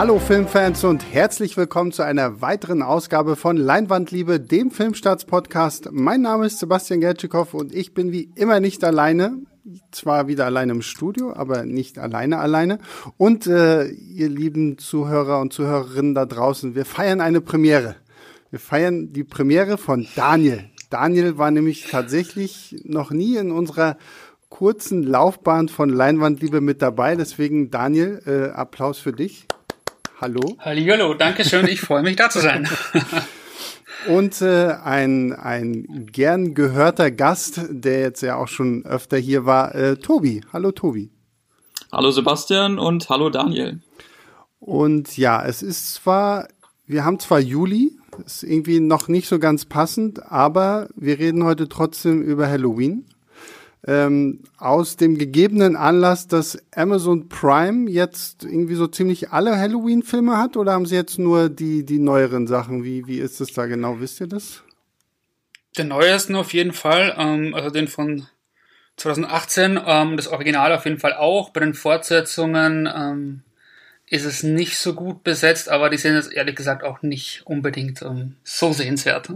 Hallo Filmfans und herzlich willkommen zu einer weiteren Ausgabe von Leinwandliebe, dem Filmstarts-Podcast. Mein Name ist Sebastian Gertschikow und ich bin wie immer nicht alleine. Zwar wieder alleine im Studio, aber nicht alleine alleine. Und äh, ihr lieben Zuhörer und Zuhörerinnen da draußen, wir feiern eine Premiere. Wir feiern die Premiere von Daniel. Daniel war nämlich tatsächlich noch nie in unserer kurzen Laufbahn von Leinwandliebe mit dabei. Deswegen, Daniel, äh, Applaus für dich. Hallo. Hallo, danke schön. Ich freue mich, da zu sein. Und äh, ein, ein gern gehörter Gast, der jetzt ja auch schon öfter hier war, äh, Tobi. Hallo, Tobi. Hallo, Sebastian und hallo, Daniel. Und ja, es ist zwar, wir haben zwar Juli, ist irgendwie noch nicht so ganz passend, aber wir reden heute trotzdem über Halloween ähm, aus dem gegebenen Anlass, dass Amazon Prime jetzt irgendwie so ziemlich alle Halloween-Filme hat oder haben sie jetzt nur die, die neueren Sachen? Wie, wie ist es da genau? Wisst ihr das? Den neuesten auf jeden Fall, ähm, also den von 2018, ähm, das Original auf jeden Fall auch. Bei den Fortsetzungen ähm, ist es nicht so gut besetzt, aber die sind jetzt ehrlich gesagt auch nicht unbedingt ähm, so sehenswert.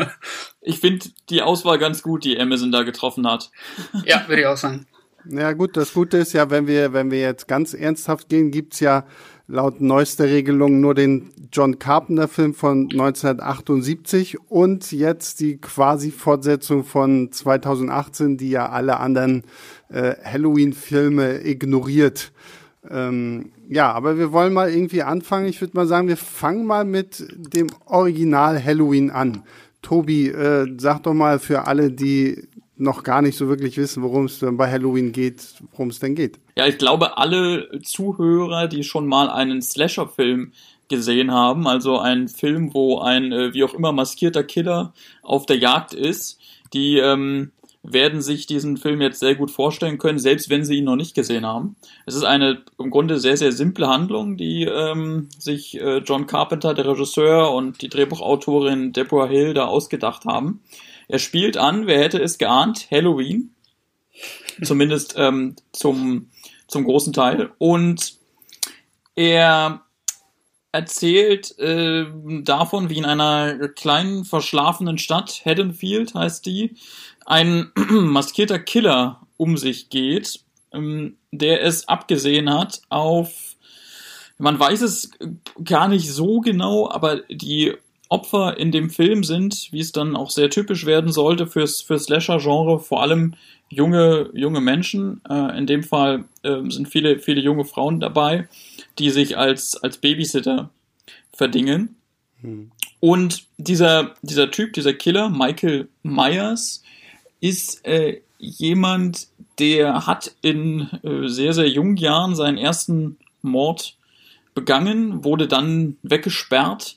ich finde die Auswahl ganz gut, die Amazon da getroffen hat. ja, würde ich auch sagen. Ja gut, das Gute ist ja, wenn wir, wenn wir jetzt ganz ernsthaft gehen, gibt's ja laut neuester Regelung nur den John Carpenter-Film von 1978 und jetzt die quasi Fortsetzung von 2018, die ja alle anderen äh, Halloween-Filme ignoriert. Ähm, ja, aber wir wollen mal irgendwie anfangen. Ich würde mal sagen, wir fangen mal mit dem Original Halloween an. Tobi, äh, sag doch mal für alle, die noch gar nicht so wirklich wissen, worum es bei Halloween geht, worum es denn geht. Ja, ich glaube, alle Zuhörer, die schon mal einen Slasher-Film gesehen haben, also einen Film, wo ein äh, wie auch immer maskierter Killer auf der Jagd ist, die ähm, werden sich diesen Film jetzt sehr gut vorstellen können, selbst wenn sie ihn noch nicht gesehen haben. Es ist eine im Grunde sehr, sehr simple Handlung, die ähm, sich äh, John Carpenter, der Regisseur, und die Drehbuchautorin Deborah Hill da ausgedacht haben. Er spielt an, wer hätte es geahnt, Halloween. Zumindest ähm, zum, zum großen Teil. Und er erzählt äh, davon, wie in einer kleinen verschlafenen Stadt, Haddonfield heißt die, ein maskierter Killer um sich geht, ähm, der es abgesehen hat auf, man weiß es gar nicht so genau, aber die Opfer in dem Film sind, wie es dann auch sehr typisch werden sollte fürs, fürs Slasher-Genre, vor allem junge, junge Menschen. Äh, in dem Fall äh, sind viele, viele junge Frauen dabei, die sich als, als Babysitter verdingen. Hm. Und dieser, dieser Typ, dieser Killer, Michael Myers, ist äh, jemand, der hat in äh, sehr, sehr jungen Jahren seinen ersten Mord begangen, wurde dann weggesperrt,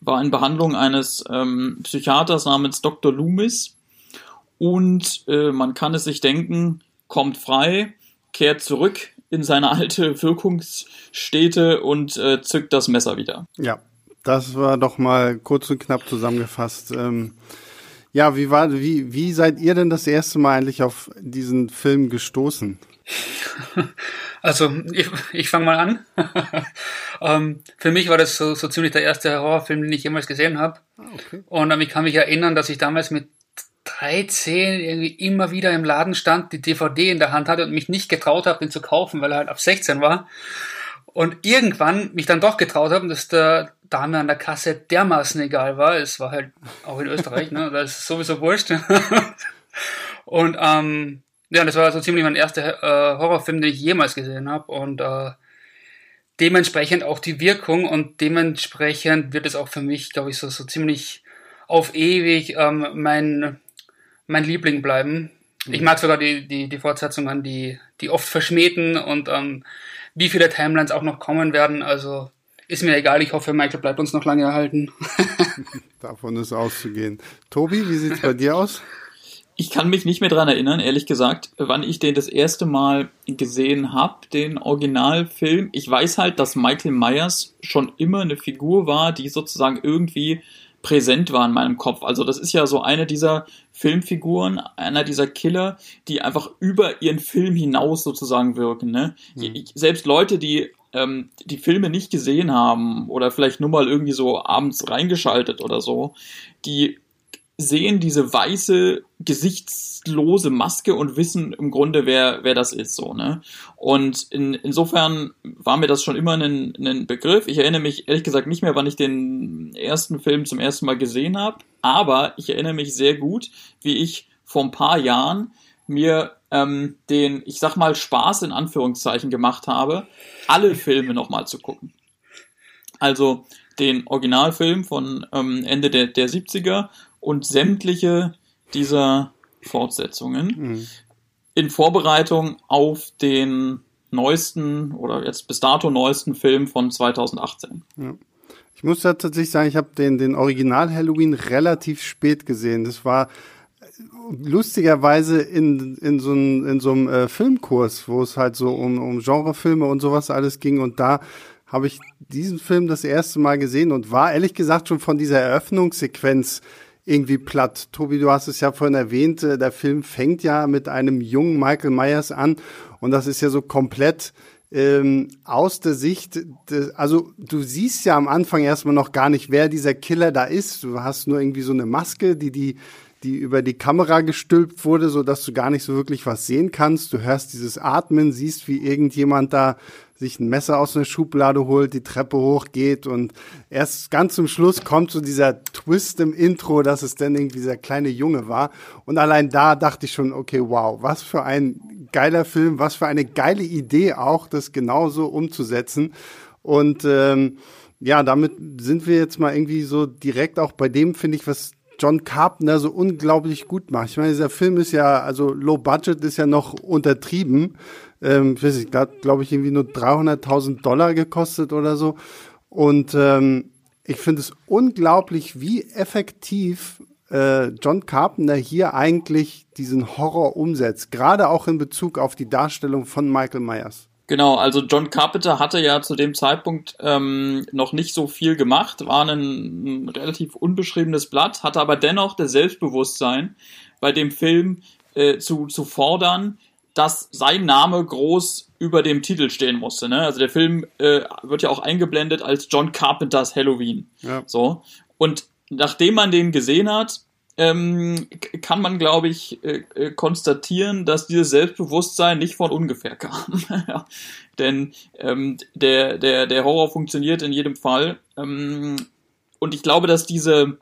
war in Behandlung eines ähm, Psychiaters namens Dr. Loomis und äh, man kann es sich denken, kommt frei, kehrt zurück in seine alte Wirkungsstätte und äh, zückt das Messer wieder. Ja, das war doch mal kurz und knapp zusammengefasst. Ähm ja, wie war, wie, wie seid ihr denn das erste Mal eigentlich auf diesen Film gestoßen? Also, ich, ich fange mal an. ähm, für mich war das so, so ziemlich der erste Horrorfilm, den ich jemals gesehen habe. Ah, okay. Und ähm, ich kann mich erinnern, dass ich damals mit 13 irgendwie immer wieder im Laden stand, die DVD in der Hand hatte und mich nicht getraut habe, den zu kaufen, weil er halt ab 16 war. Und irgendwann mich dann doch getraut habe, dass der Dame an der Kasse dermaßen egal war. Es war halt auch in Österreich, ne? Das ist sowieso wurscht. und ähm, ja, das war so ziemlich mein erster äh, Horrorfilm, den ich jemals gesehen habe. Und äh, dementsprechend auch die Wirkung und dementsprechend wird es auch für mich, glaube ich, so, so ziemlich auf ewig ähm, mein, mein Liebling bleiben. Ich mag sogar die, die, die Fortsetzungen, die, die oft verschmähten und ähm, wie viele Timelines auch noch kommen werden. Also ist mir egal, ich hoffe, Michael bleibt uns noch lange erhalten. Davon ist auszugehen. Tobi, wie sieht's bei dir aus? Ich kann mich nicht mehr dran erinnern, ehrlich gesagt, wann ich den das erste Mal gesehen habe, den Originalfilm. Ich weiß halt, dass Michael Myers schon immer eine Figur war, die sozusagen irgendwie präsent war in meinem Kopf. Also das ist ja so eine dieser Filmfiguren, einer dieser Killer, die einfach über ihren Film hinaus sozusagen wirken. Ne? Mhm. Selbst Leute, die ähm, die Filme nicht gesehen haben oder vielleicht nur mal irgendwie so abends reingeschaltet oder so, die sehen diese weiße, gesichtslose Maske und wissen im Grunde, wer, wer das ist, so, ne? Und in, insofern war mir das schon immer ein, ein Begriff. Ich erinnere mich ehrlich gesagt nicht mehr, wann ich den ersten Film zum ersten Mal gesehen habe, aber ich erinnere mich sehr gut, wie ich vor ein paar Jahren mir ähm, den, ich sag mal, Spaß in Anführungszeichen gemacht habe, alle Filme nochmal zu gucken. Also den Originalfilm von ähm, Ende der, der 70er und sämtliche dieser Fortsetzungen mhm. in Vorbereitung auf den neuesten oder jetzt bis dato neuesten Film von 2018. Ja. Ich muss tatsächlich sagen, ich habe den, den Original Halloween relativ spät gesehen. Das war lustigerweise in, in so, ein, in so einem äh, Filmkurs, wo es halt so um, um Genrefilme und sowas alles ging. Und da habe ich diesen Film das erste Mal gesehen und war ehrlich gesagt schon von dieser Eröffnungssequenz irgendwie platt. Tobi, du hast es ja vorhin erwähnt, äh, der Film fängt ja mit einem jungen Michael Myers an und das ist ja so komplett ähm, aus der Sicht, des, also du siehst ja am Anfang erstmal noch gar nicht, wer dieser Killer da ist. Du hast nur irgendwie so eine Maske, die die die über die Kamera gestülpt wurde, so dass du gar nicht so wirklich was sehen kannst. Du hörst dieses Atmen, siehst, wie irgendjemand da sich ein Messer aus einer Schublade holt, die Treppe hochgeht und erst ganz zum Schluss kommt so dieser Twist im Intro, dass es dann irgendwie dieser kleine Junge war. Und allein da dachte ich schon, okay, wow, was für ein geiler Film, was für eine geile Idee auch, das genauso umzusetzen. Und ähm, ja, damit sind wir jetzt mal irgendwie so direkt auch bei dem, finde ich, was John Carpenter so unglaublich gut macht. Ich meine, dieser Film ist ja, also Low Budget ist ja noch untertrieben. Ähm, ich weiß nicht, glaube ich, irgendwie nur 300.000 Dollar gekostet oder so. Und ähm, ich finde es unglaublich, wie effektiv äh, John Carpenter hier eigentlich diesen Horror umsetzt. Gerade auch in Bezug auf die Darstellung von Michael Myers. Genau, also John Carpenter hatte ja zu dem Zeitpunkt ähm, noch nicht so viel gemacht, war ein, ein relativ unbeschriebenes Blatt, hatte aber dennoch das Selbstbewusstsein, bei dem Film äh, zu, zu fordern, dass sein Name groß über dem Titel stehen musste. Ne? Also der Film äh, wird ja auch eingeblendet als John Carpenters Halloween. Ja. So. Und nachdem man den gesehen hat, ähm, kann man, glaube ich, äh, äh, konstatieren, dass dieses Selbstbewusstsein nicht von ungefähr kam. ja. Denn ähm, der, der, der Horror funktioniert in jedem Fall. Ähm, und ich glaube, dass diese,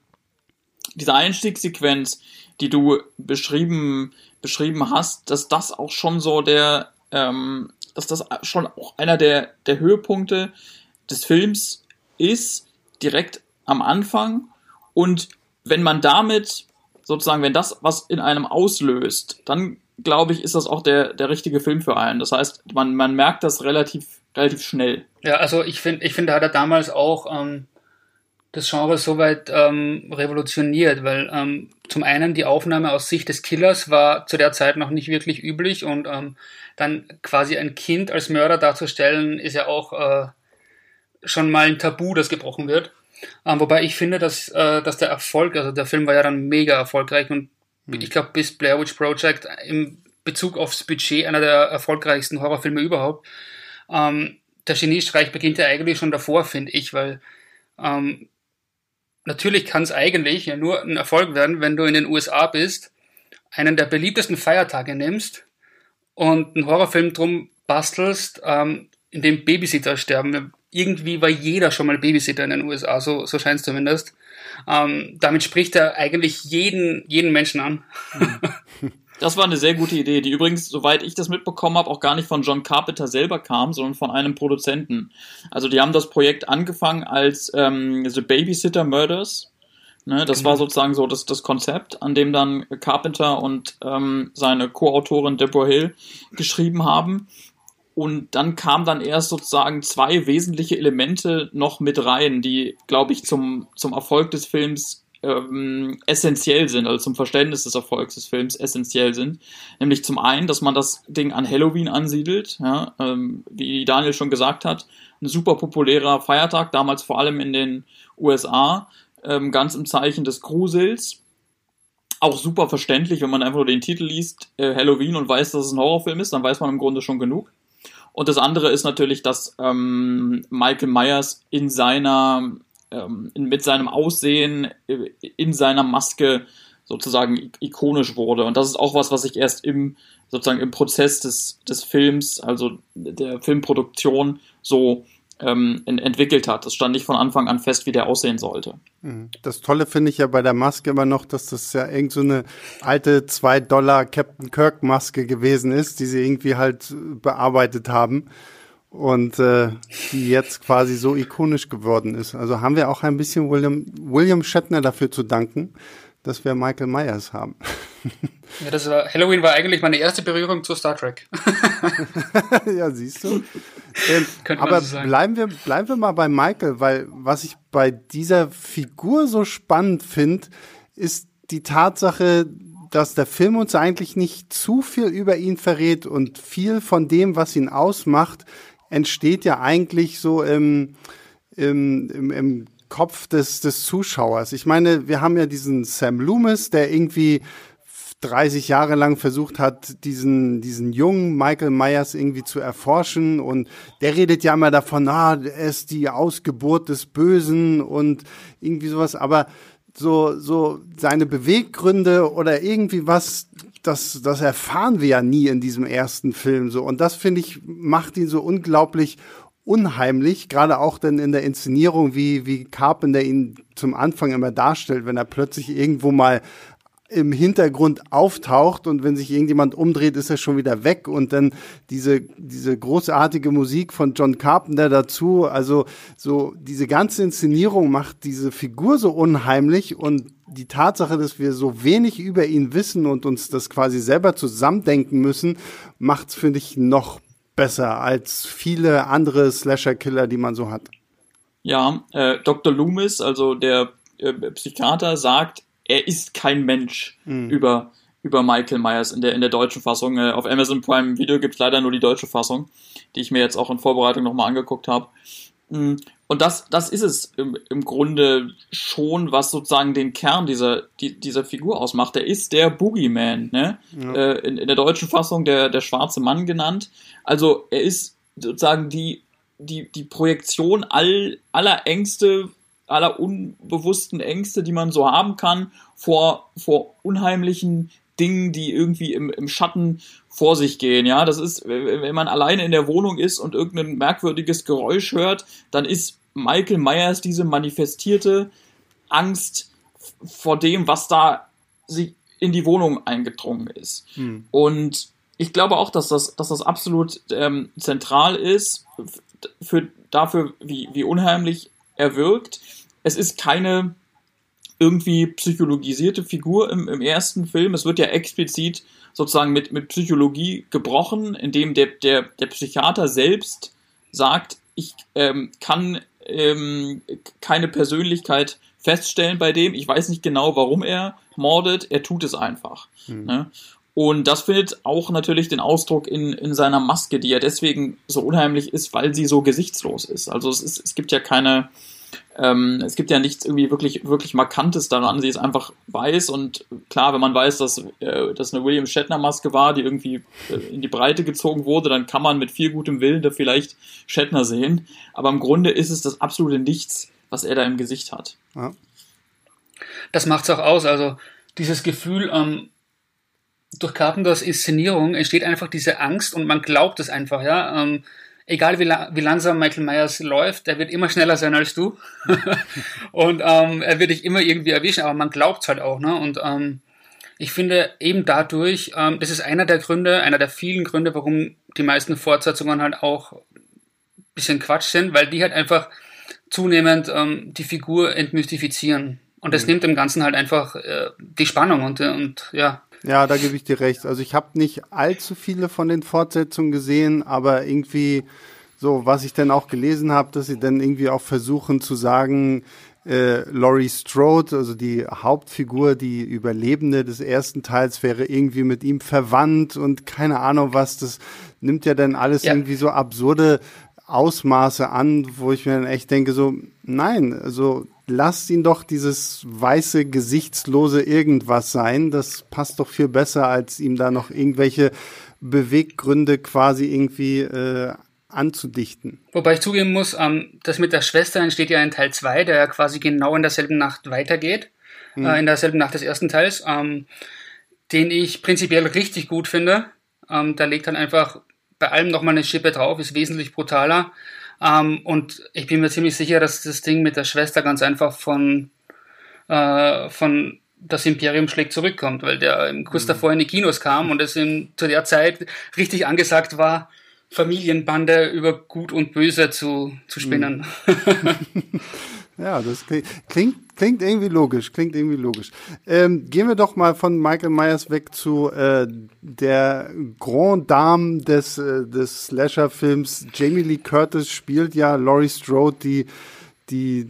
diese Einstiegssequenz, die du beschrieben, beschrieben hast, dass das auch schon so der, ähm, dass das schon auch einer der, der Höhepunkte des Films ist, direkt am Anfang. Und wenn man damit sozusagen, wenn das was in einem auslöst, dann glaube ich, ist das auch der, der richtige Film für einen. Das heißt, man, man merkt das relativ, relativ schnell. Ja, also ich finde, ich finde, hat er damals auch ähm, das Genre soweit ähm, revolutioniert, weil ähm, zum einen die Aufnahme aus Sicht des Killers war zu der Zeit noch nicht wirklich üblich und ähm, dann quasi ein Kind als Mörder darzustellen, ist ja auch äh, schon mal ein Tabu, das gebrochen wird. Ähm, wobei ich finde, dass, äh, dass der Erfolg, also der Film war ja dann mega erfolgreich und hm. ich glaube, bis Blair Witch Project im Bezug aufs Budget einer der erfolgreichsten Horrorfilme überhaupt. Ähm, der Geniestreich beginnt ja eigentlich schon davor, finde ich, weil ähm, natürlich kann es eigentlich ja nur ein Erfolg werden, wenn du in den USA bist, einen der beliebtesten Feiertage nimmst und einen Horrorfilm drum bastelst, ähm, in dem Babysitter sterben irgendwie war jeder schon mal Babysitter in den USA, so, so scheint es zumindest. Ähm, damit spricht er eigentlich jeden, jeden Menschen an. Das war eine sehr gute Idee, die übrigens, soweit ich das mitbekommen habe, auch gar nicht von John Carpenter selber kam, sondern von einem Produzenten. Also die haben das Projekt angefangen als ähm, The Babysitter Murders. Ne, das genau. war sozusagen so das, das Konzept, an dem dann Carpenter und ähm, seine Co-Autorin Deborah Hill geschrieben haben. Und dann kam dann erst sozusagen zwei wesentliche Elemente noch mit rein, die, glaube ich, zum, zum Erfolg des Films ähm, essentiell sind, also zum Verständnis des Erfolgs des Films essentiell sind. Nämlich zum einen, dass man das Ding an Halloween ansiedelt, ja, ähm, wie Daniel schon gesagt hat, ein super populärer Feiertag, damals vor allem in den USA, ähm, ganz im Zeichen des Grusels. Auch super verständlich, wenn man einfach nur den Titel liest, äh, Halloween und weiß, dass es ein Horrorfilm ist, dann weiß man im Grunde schon genug. Und das andere ist natürlich, dass ähm, Michael Myers in seiner, ähm, mit seinem Aussehen, äh, in seiner Maske sozusagen ikonisch wurde. Und das ist auch was, was sich erst im sozusagen im Prozess des, des Films, also der Filmproduktion, so ähm, entwickelt hat. Das stand nicht von Anfang an fest, wie der aussehen sollte. Mhm. Das Tolle finde ich ja bei der Maske immer noch, dass das ja irgend so eine alte 2 Dollar Captain Kirk Maske gewesen ist, die sie irgendwie halt bearbeitet haben und äh, die jetzt quasi so ikonisch geworden ist. Also haben wir auch ein bisschen William, William Shatner dafür zu danken, dass wir Michael Myers haben. Ja, das war, Halloween war eigentlich meine erste Berührung zu Star Trek. ja, siehst du. Ähm, aber so bleiben wir, bleiben wir mal bei Michael, weil was ich bei dieser Figur so spannend finde, ist die Tatsache, dass der Film uns eigentlich nicht zu viel über ihn verrät und viel von dem, was ihn ausmacht, entsteht ja eigentlich so im, im, im, im Kopf des, des Zuschauers. Ich meine, wir haben ja diesen Sam Loomis, der irgendwie 30 Jahre lang versucht hat, diesen, diesen jungen Michael Myers irgendwie zu erforschen. Und der redet ja immer davon, ah, er ist die Ausgeburt des Bösen und irgendwie sowas. Aber so, so seine Beweggründe oder irgendwie was, das, das erfahren wir ja nie in diesem ersten Film so. Und das finde ich, macht ihn so unglaublich unheimlich, gerade auch denn in der Inszenierung, wie, wie Carpenter ihn zum Anfang immer darstellt, wenn er plötzlich irgendwo mal im Hintergrund auftaucht und wenn sich irgendjemand umdreht, ist er schon wieder weg und dann diese, diese großartige Musik von John Carpenter dazu, also so diese ganze Inszenierung macht diese Figur so unheimlich und die Tatsache, dass wir so wenig über ihn wissen und uns das quasi selber zusammendenken müssen, macht es, finde ich, noch besser als viele andere Slasher-Killer, die man so hat. Ja, äh, Dr. Loomis, also der äh, Psychiater, sagt, er ist kein Mensch mhm. über, über Michael Myers in der, in der deutschen Fassung. Äh, auf Amazon Prime Video gibt's leider nur die deutsche Fassung, die ich mir jetzt auch in Vorbereitung nochmal angeguckt habe. Mhm. Und das, das ist es im, im Grunde schon, was sozusagen den Kern dieser, die, dieser Figur ausmacht. Er ist der Boogeyman, ne? Ja. Äh, in, in der deutschen Fassung der, der schwarze Mann genannt. Also er ist sozusagen die, die, die Projektion all, aller Ängste, aller unbewussten Ängste, die man so haben kann, vor, vor unheimlichen Dingen, die irgendwie im, im Schatten vor sich gehen. Ja, das ist, wenn man alleine in der Wohnung ist und irgendein merkwürdiges Geräusch hört, dann ist Michael Myers diese manifestierte Angst vor dem, was da in die Wohnung eingedrungen ist. Hm. Und ich glaube auch, dass das, dass das absolut ähm, zentral ist für, dafür, wie, wie unheimlich er wirkt. Es ist keine irgendwie psychologisierte Figur im, im ersten Film. Es wird ja explizit sozusagen mit, mit Psychologie gebrochen, indem der, der, der Psychiater selbst sagt, ich ähm, kann ähm, keine Persönlichkeit feststellen bei dem. Ich weiß nicht genau, warum er mordet. Er tut es einfach. Mhm. Ne? Und das findet auch natürlich den Ausdruck in, in seiner Maske, die ja deswegen so unheimlich ist, weil sie so gesichtslos ist. Also es, ist, es gibt ja keine, ähm, es gibt ja nichts irgendwie wirklich, wirklich Markantes daran. Sie ist einfach weiß und klar, wenn man weiß, dass äh, das eine William Shatner Maske war, die irgendwie äh, in die Breite gezogen wurde, dann kann man mit viel gutem Willen da vielleicht Shatner sehen. Aber im Grunde ist es das absolute Nichts, was er da im Gesicht hat. Ja. Das macht's auch aus. Also dieses Gefühl, ähm, durch Carpenters Inszenierung entsteht einfach diese Angst und man glaubt es einfach, ja. Ähm, egal wie, la wie langsam Michael Myers läuft, der wird immer schneller sein als du. und ähm, er wird dich immer irgendwie erwischen, aber man glaubt es halt auch, ne? Und ähm, ich finde eben dadurch, ähm, das ist einer der Gründe, einer der vielen Gründe, warum die meisten Fortsetzungen halt auch bisschen Quatsch sind, weil die halt einfach zunehmend ähm, die Figur entmystifizieren. Und das mhm. nimmt dem Ganzen halt einfach äh, die Spannung und, und ja, ja, da gebe ich dir recht. Also ich habe nicht allzu viele von den Fortsetzungen gesehen, aber irgendwie so, was ich dann auch gelesen habe, dass sie dann irgendwie auch versuchen zu sagen, äh, Laurie Strode, also die Hauptfigur, die Überlebende des ersten Teils, wäre irgendwie mit ihm verwandt und keine Ahnung was. Das nimmt ja dann alles ja. irgendwie so absurde Ausmaße an, wo ich mir dann echt denke, so, nein, also lasst ihn doch dieses weiße, gesichtslose irgendwas sein. Das passt doch viel besser, als ihm da noch irgendwelche Beweggründe quasi irgendwie äh, anzudichten. Wobei ich zugeben muss, ähm, das mit der Schwester entsteht ja in Teil 2, der ja quasi genau in derselben Nacht weitergeht, mhm. äh, in derselben Nacht des ersten Teils, ähm, den ich prinzipiell richtig gut finde. Ähm, da legt dann einfach bei allem nochmal eine Schippe drauf, ist wesentlich brutaler. Ähm, und ich bin mir ziemlich sicher, dass das Ding mit der Schwester ganz einfach von, äh, von das Imperium schlägt zurückkommt, weil der kurz mhm. davor in die Kinos kam und es in, zu der Zeit richtig angesagt war, Familienbande über Gut und Böse zu, zu spinnen. Mhm. ja, das klingt, klingt, irgendwie logisch, klingt irgendwie logisch. Ähm, gehen wir doch mal von Michael Myers weg zu äh, der Grand Dame des, äh, des Slasher-Films. Jamie Lee Curtis spielt ja Laurie Strode, die, die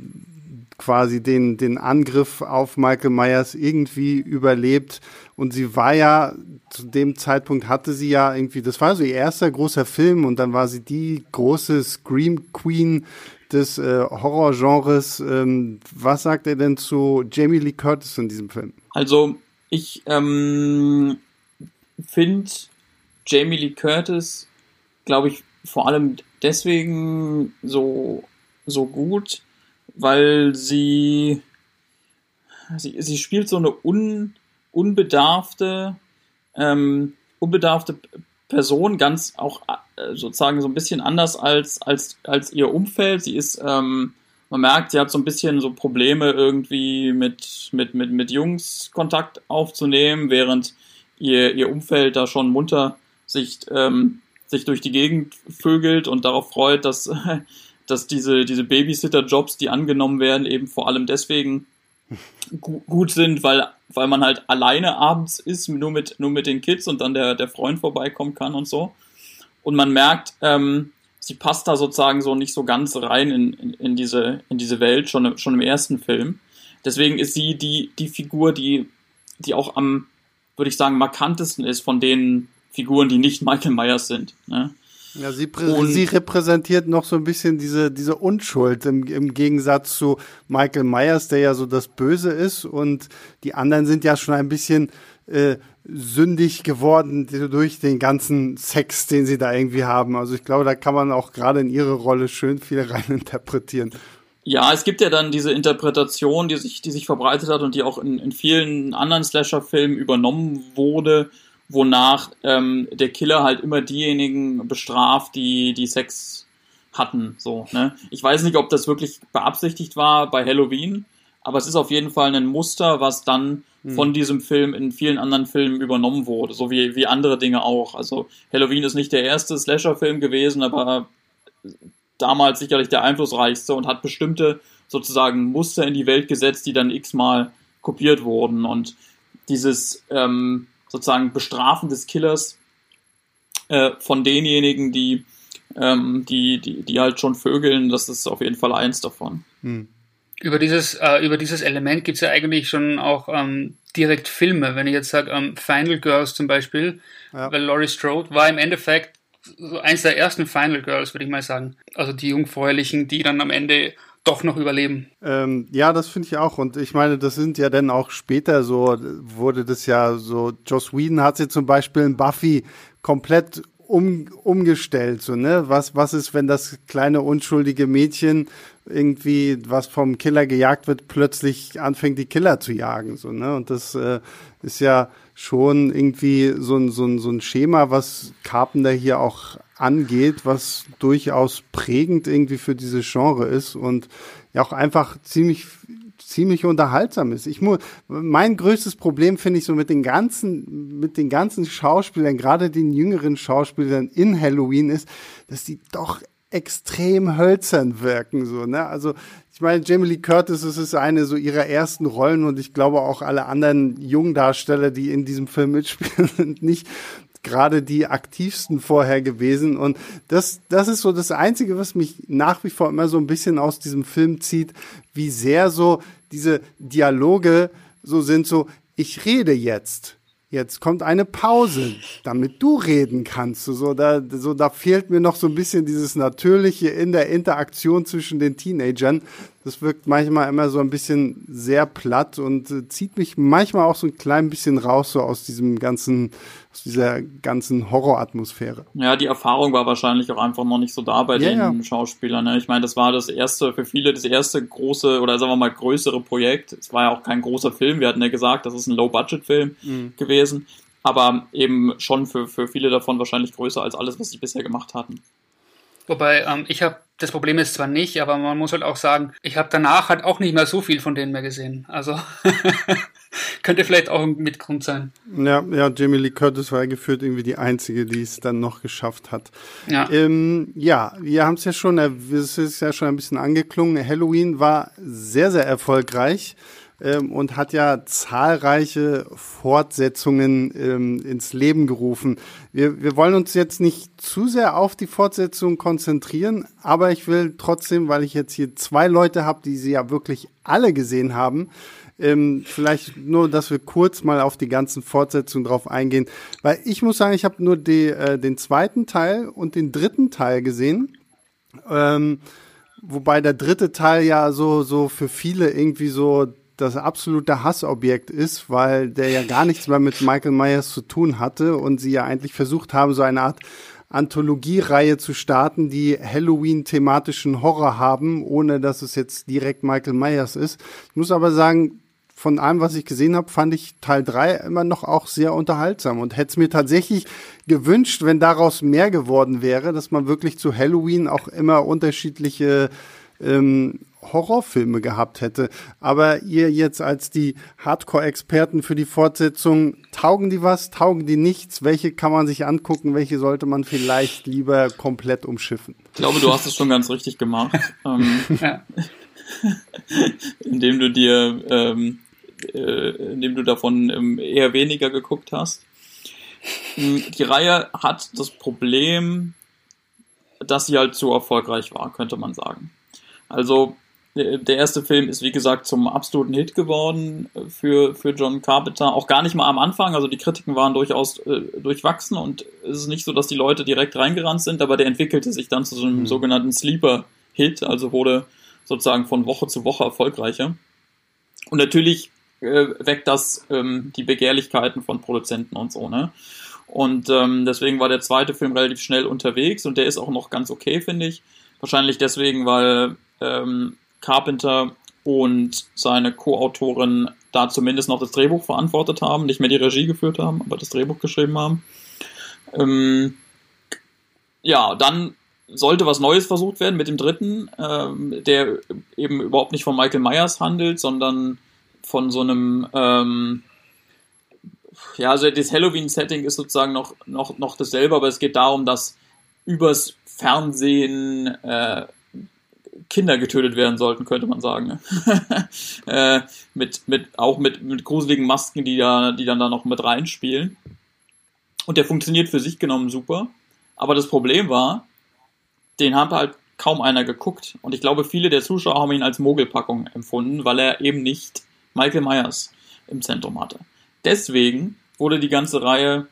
quasi den, den Angriff auf Michael Myers irgendwie überlebt. Und sie war ja, zu dem Zeitpunkt hatte sie ja irgendwie, das war so ihr erster großer Film und dann war sie die große Scream Queen des äh, Horrorgenres. Ähm, was sagt er denn zu Jamie Lee Curtis in diesem Film? Also, ich ähm, finde Jamie Lee Curtis, glaube ich, vor allem deswegen so, so gut, weil sie, sie, sie spielt so eine un, unbedarfte, ähm, unbedarfte Person, ganz auch äh, sozusagen so ein bisschen anders als, als, als ihr Umfeld. Sie ist, ähm, man merkt, sie hat so ein bisschen so Probleme irgendwie mit, mit, mit, mit Jungs Kontakt aufzunehmen, während ihr, ihr Umfeld da schon munter sich, ähm, sich durch die Gegend vögelt und darauf freut, dass, dass diese, diese Babysitter-Jobs, die angenommen werden, eben vor allem deswegen gu gut sind, weil, weil man halt alleine abends ist, nur mit, nur mit den Kids und dann der, der Freund vorbeikommen kann und so. Und man merkt, ähm, sie passt da sozusagen so nicht so ganz rein in, in, in, diese, in diese Welt, schon, schon im ersten Film. Deswegen ist sie die, die Figur, die, die auch am, würde ich sagen, markantesten ist von den Figuren, die nicht Michael Myers sind. Ne? Ja, sie, sie repräsentiert noch so ein bisschen diese, diese Unschuld im, im Gegensatz zu Michael Myers, der ja so das Böse ist und die anderen sind ja schon ein bisschen äh, sündig geworden durch den ganzen Sex, den sie da irgendwie haben. Also ich glaube, da kann man auch gerade in ihre Rolle schön viel reininterpretieren. Ja, es gibt ja dann diese Interpretation, die sich, die sich verbreitet hat und die auch in, in vielen anderen Slasher-Filmen übernommen wurde, wonach ähm, der Killer halt immer diejenigen bestraft, die die Sex hatten. So, ne? Ich weiß nicht, ob das wirklich beabsichtigt war bei Halloween, aber es ist auf jeden Fall ein Muster, was dann hm. von diesem Film in vielen anderen Filmen übernommen wurde, so wie, wie andere Dinge auch. Also Halloween ist nicht der erste Slasher-Film gewesen, aber damals sicherlich der einflussreichste und hat bestimmte sozusagen Muster in die Welt gesetzt, die dann x-mal kopiert wurden. Und dieses ähm, sozusagen Bestrafen des Killers äh, von denjenigen, die, ähm, die, die, die halt schon vögeln, das ist auf jeden Fall eins davon. Hm. Über dieses, äh, über dieses Element gibt es ja eigentlich schon auch ähm, direkt Filme. Wenn ich jetzt sage, ähm, Final Girls zum Beispiel, ja. weil Laurie Strode war im Endeffekt so eins der ersten Final Girls, würde ich mal sagen. Also die Jungfräulichen, die dann am Ende doch noch überleben. Ähm, ja, das finde ich auch. Und ich meine, das sind ja dann auch später so, wurde das ja so, Joss Whedon hat sie zum Beispiel in Buffy komplett um, umgestellt, so, ne? Was, was ist, wenn das kleine unschuldige Mädchen irgendwie, was vom Killer gejagt wird, plötzlich anfängt, die Killer zu jagen, so, ne? Und das äh, ist ja schon irgendwie so ein, so ein, so ein Schema, was Carpenter hier auch angeht, was durchaus prägend irgendwie für dieses Genre ist und ja auch einfach ziemlich ziemlich unterhaltsam ist. Ich muss, mein größtes Problem finde ich so mit den ganzen, mit den ganzen Schauspielern, gerade den jüngeren Schauspielern in Halloween ist, dass die doch extrem hölzern wirken, so, ne? Also, ich meine, Jamie Lee Curtis, das ist eine so ihrer ersten Rollen und ich glaube auch alle anderen Jungdarsteller, die in diesem Film mitspielen, sind nicht gerade die aktivsten vorher gewesen. Und das, das ist so das Einzige, was mich nach wie vor immer so ein bisschen aus diesem Film zieht, wie sehr so diese Dialoge so sind, so, ich rede jetzt. Jetzt kommt eine Pause, damit du reden kannst. So da, so, da fehlt mir noch so ein bisschen dieses Natürliche in der Interaktion zwischen den Teenagern. Das wirkt manchmal immer so ein bisschen sehr platt und äh, zieht mich manchmal auch so ein klein bisschen raus, so aus diesem ganzen, aus dieser ganzen Horroratmosphäre. Ja, die Erfahrung war wahrscheinlich auch einfach noch nicht so da bei ja, den ja. Schauspielern. Ne? Ich meine, das war das erste, für viele das erste große oder sagen wir mal größere Projekt. Es war ja auch kein großer Film. Wir hatten ja gesagt, das ist ein Low-Budget-Film mhm. gewesen. Aber eben schon für, für viele davon wahrscheinlich größer als alles, was sie bisher gemacht hatten. Wobei, ähm, ich habe das Problem ist zwar nicht, aber man muss halt auch sagen, ich habe danach halt auch nicht mehr so viel von denen mehr gesehen. Also könnte vielleicht auch ein Mitgrund sein. Ja, ja, Jamie Lee Curtis war geführt irgendwie die einzige, die es dann noch geschafft hat. Ja, ähm, ja wir haben es ja schon, es ist ja schon ein bisschen angeklungen. Halloween war sehr, sehr erfolgreich ähm, und hat ja zahlreiche Fortsetzungen ähm, ins Leben gerufen. Wir, wir wollen uns jetzt nicht zu sehr auf die Fortsetzung konzentrieren, aber ich will trotzdem, weil ich jetzt hier zwei Leute habe, die sie ja wirklich alle gesehen haben, ähm, vielleicht nur, dass wir kurz mal auf die ganzen Fortsetzungen drauf eingehen, weil ich muss sagen, ich habe nur die, äh, den zweiten Teil und den dritten Teil gesehen. Ähm, wobei der dritte Teil ja so so für viele irgendwie so das absolute Hassobjekt ist, weil der ja gar nichts mehr mit Michael Myers zu tun hatte und sie ja eigentlich versucht haben, so eine Art Anthologiereihe zu starten, die Halloween-thematischen Horror haben, ohne dass es jetzt direkt Michael Myers ist. Ich muss aber sagen, von allem, was ich gesehen habe, fand ich Teil 3 immer noch auch sehr unterhaltsam und hätte es mir tatsächlich gewünscht, wenn daraus mehr geworden wäre, dass man wirklich zu Halloween auch immer unterschiedliche ähm, Horrorfilme gehabt hätte. Aber ihr jetzt als die Hardcore-Experten für die Fortsetzung, taugen die was, taugen die nichts? Welche kann man sich angucken? Welche sollte man vielleicht lieber komplett umschiffen? Ich glaube, du hast es schon ganz richtig gemacht. ähm, indem du dir, ähm, äh, indem du davon ähm, eher weniger geguckt hast. Hm, die Reihe hat das Problem, dass sie halt zu erfolgreich war, könnte man sagen. Also der erste Film ist, wie gesagt, zum absoluten Hit geworden äh, für, für John Carpenter. Auch gar nicht mal am Anfang. Also die Kritiken waren durchaus äh, durchwachsen und es ist nicht so, dass die Leute direkt reingerannt sind, aber der entwickelte sich dann zu so einem mhm. sogenannten Sleeper-Hit, also wurde sozusagen von Woche zu Woche erfolgreicher. Und natürlich äh, weckt das ähm, die Begehrlichkeiten von Produzenten und so, ne? Und ähm, deswegen war der zweite Film relativ schnell unterwegs und der ist auch noch ganz okay, finde ich. Wahrscheinlich deswegen, weil ähm, Carpenter und seine Co-Autorin da zumindest noch das Drehbuch verantwortet haben, nicht mehr die Regie geführt haben, aber das Drehbuch geschrieben haben. Ähm, ja, dann sollte was Neues versucht werden mit dem dritten, ähm, der eben überhaupt nicht von Michael Myers handelt, sondern von so einem, ähm, ja, also das Halloween-Setting ist sozusagen noch, noch, noch dasselbe, aber es geht darum, dass übers Fernsehen äh, Kinder getötet werden sollten, könnte man sagen. Ne? äh, mit, mit, auch mit, mit gruseligen Masken, die, da, die dann da noch mit reinspielen. Und der funktioniert für sich genommen super. Aber das Problem war, den hat halt kaum einer geguckt. Und ich glaube, viele der Zuschauer haben ihn als Mogelpackung empfunden, weil er eben nicht Michael Myers im Zentrum hatte. Deswegen wurde die ganze Reihe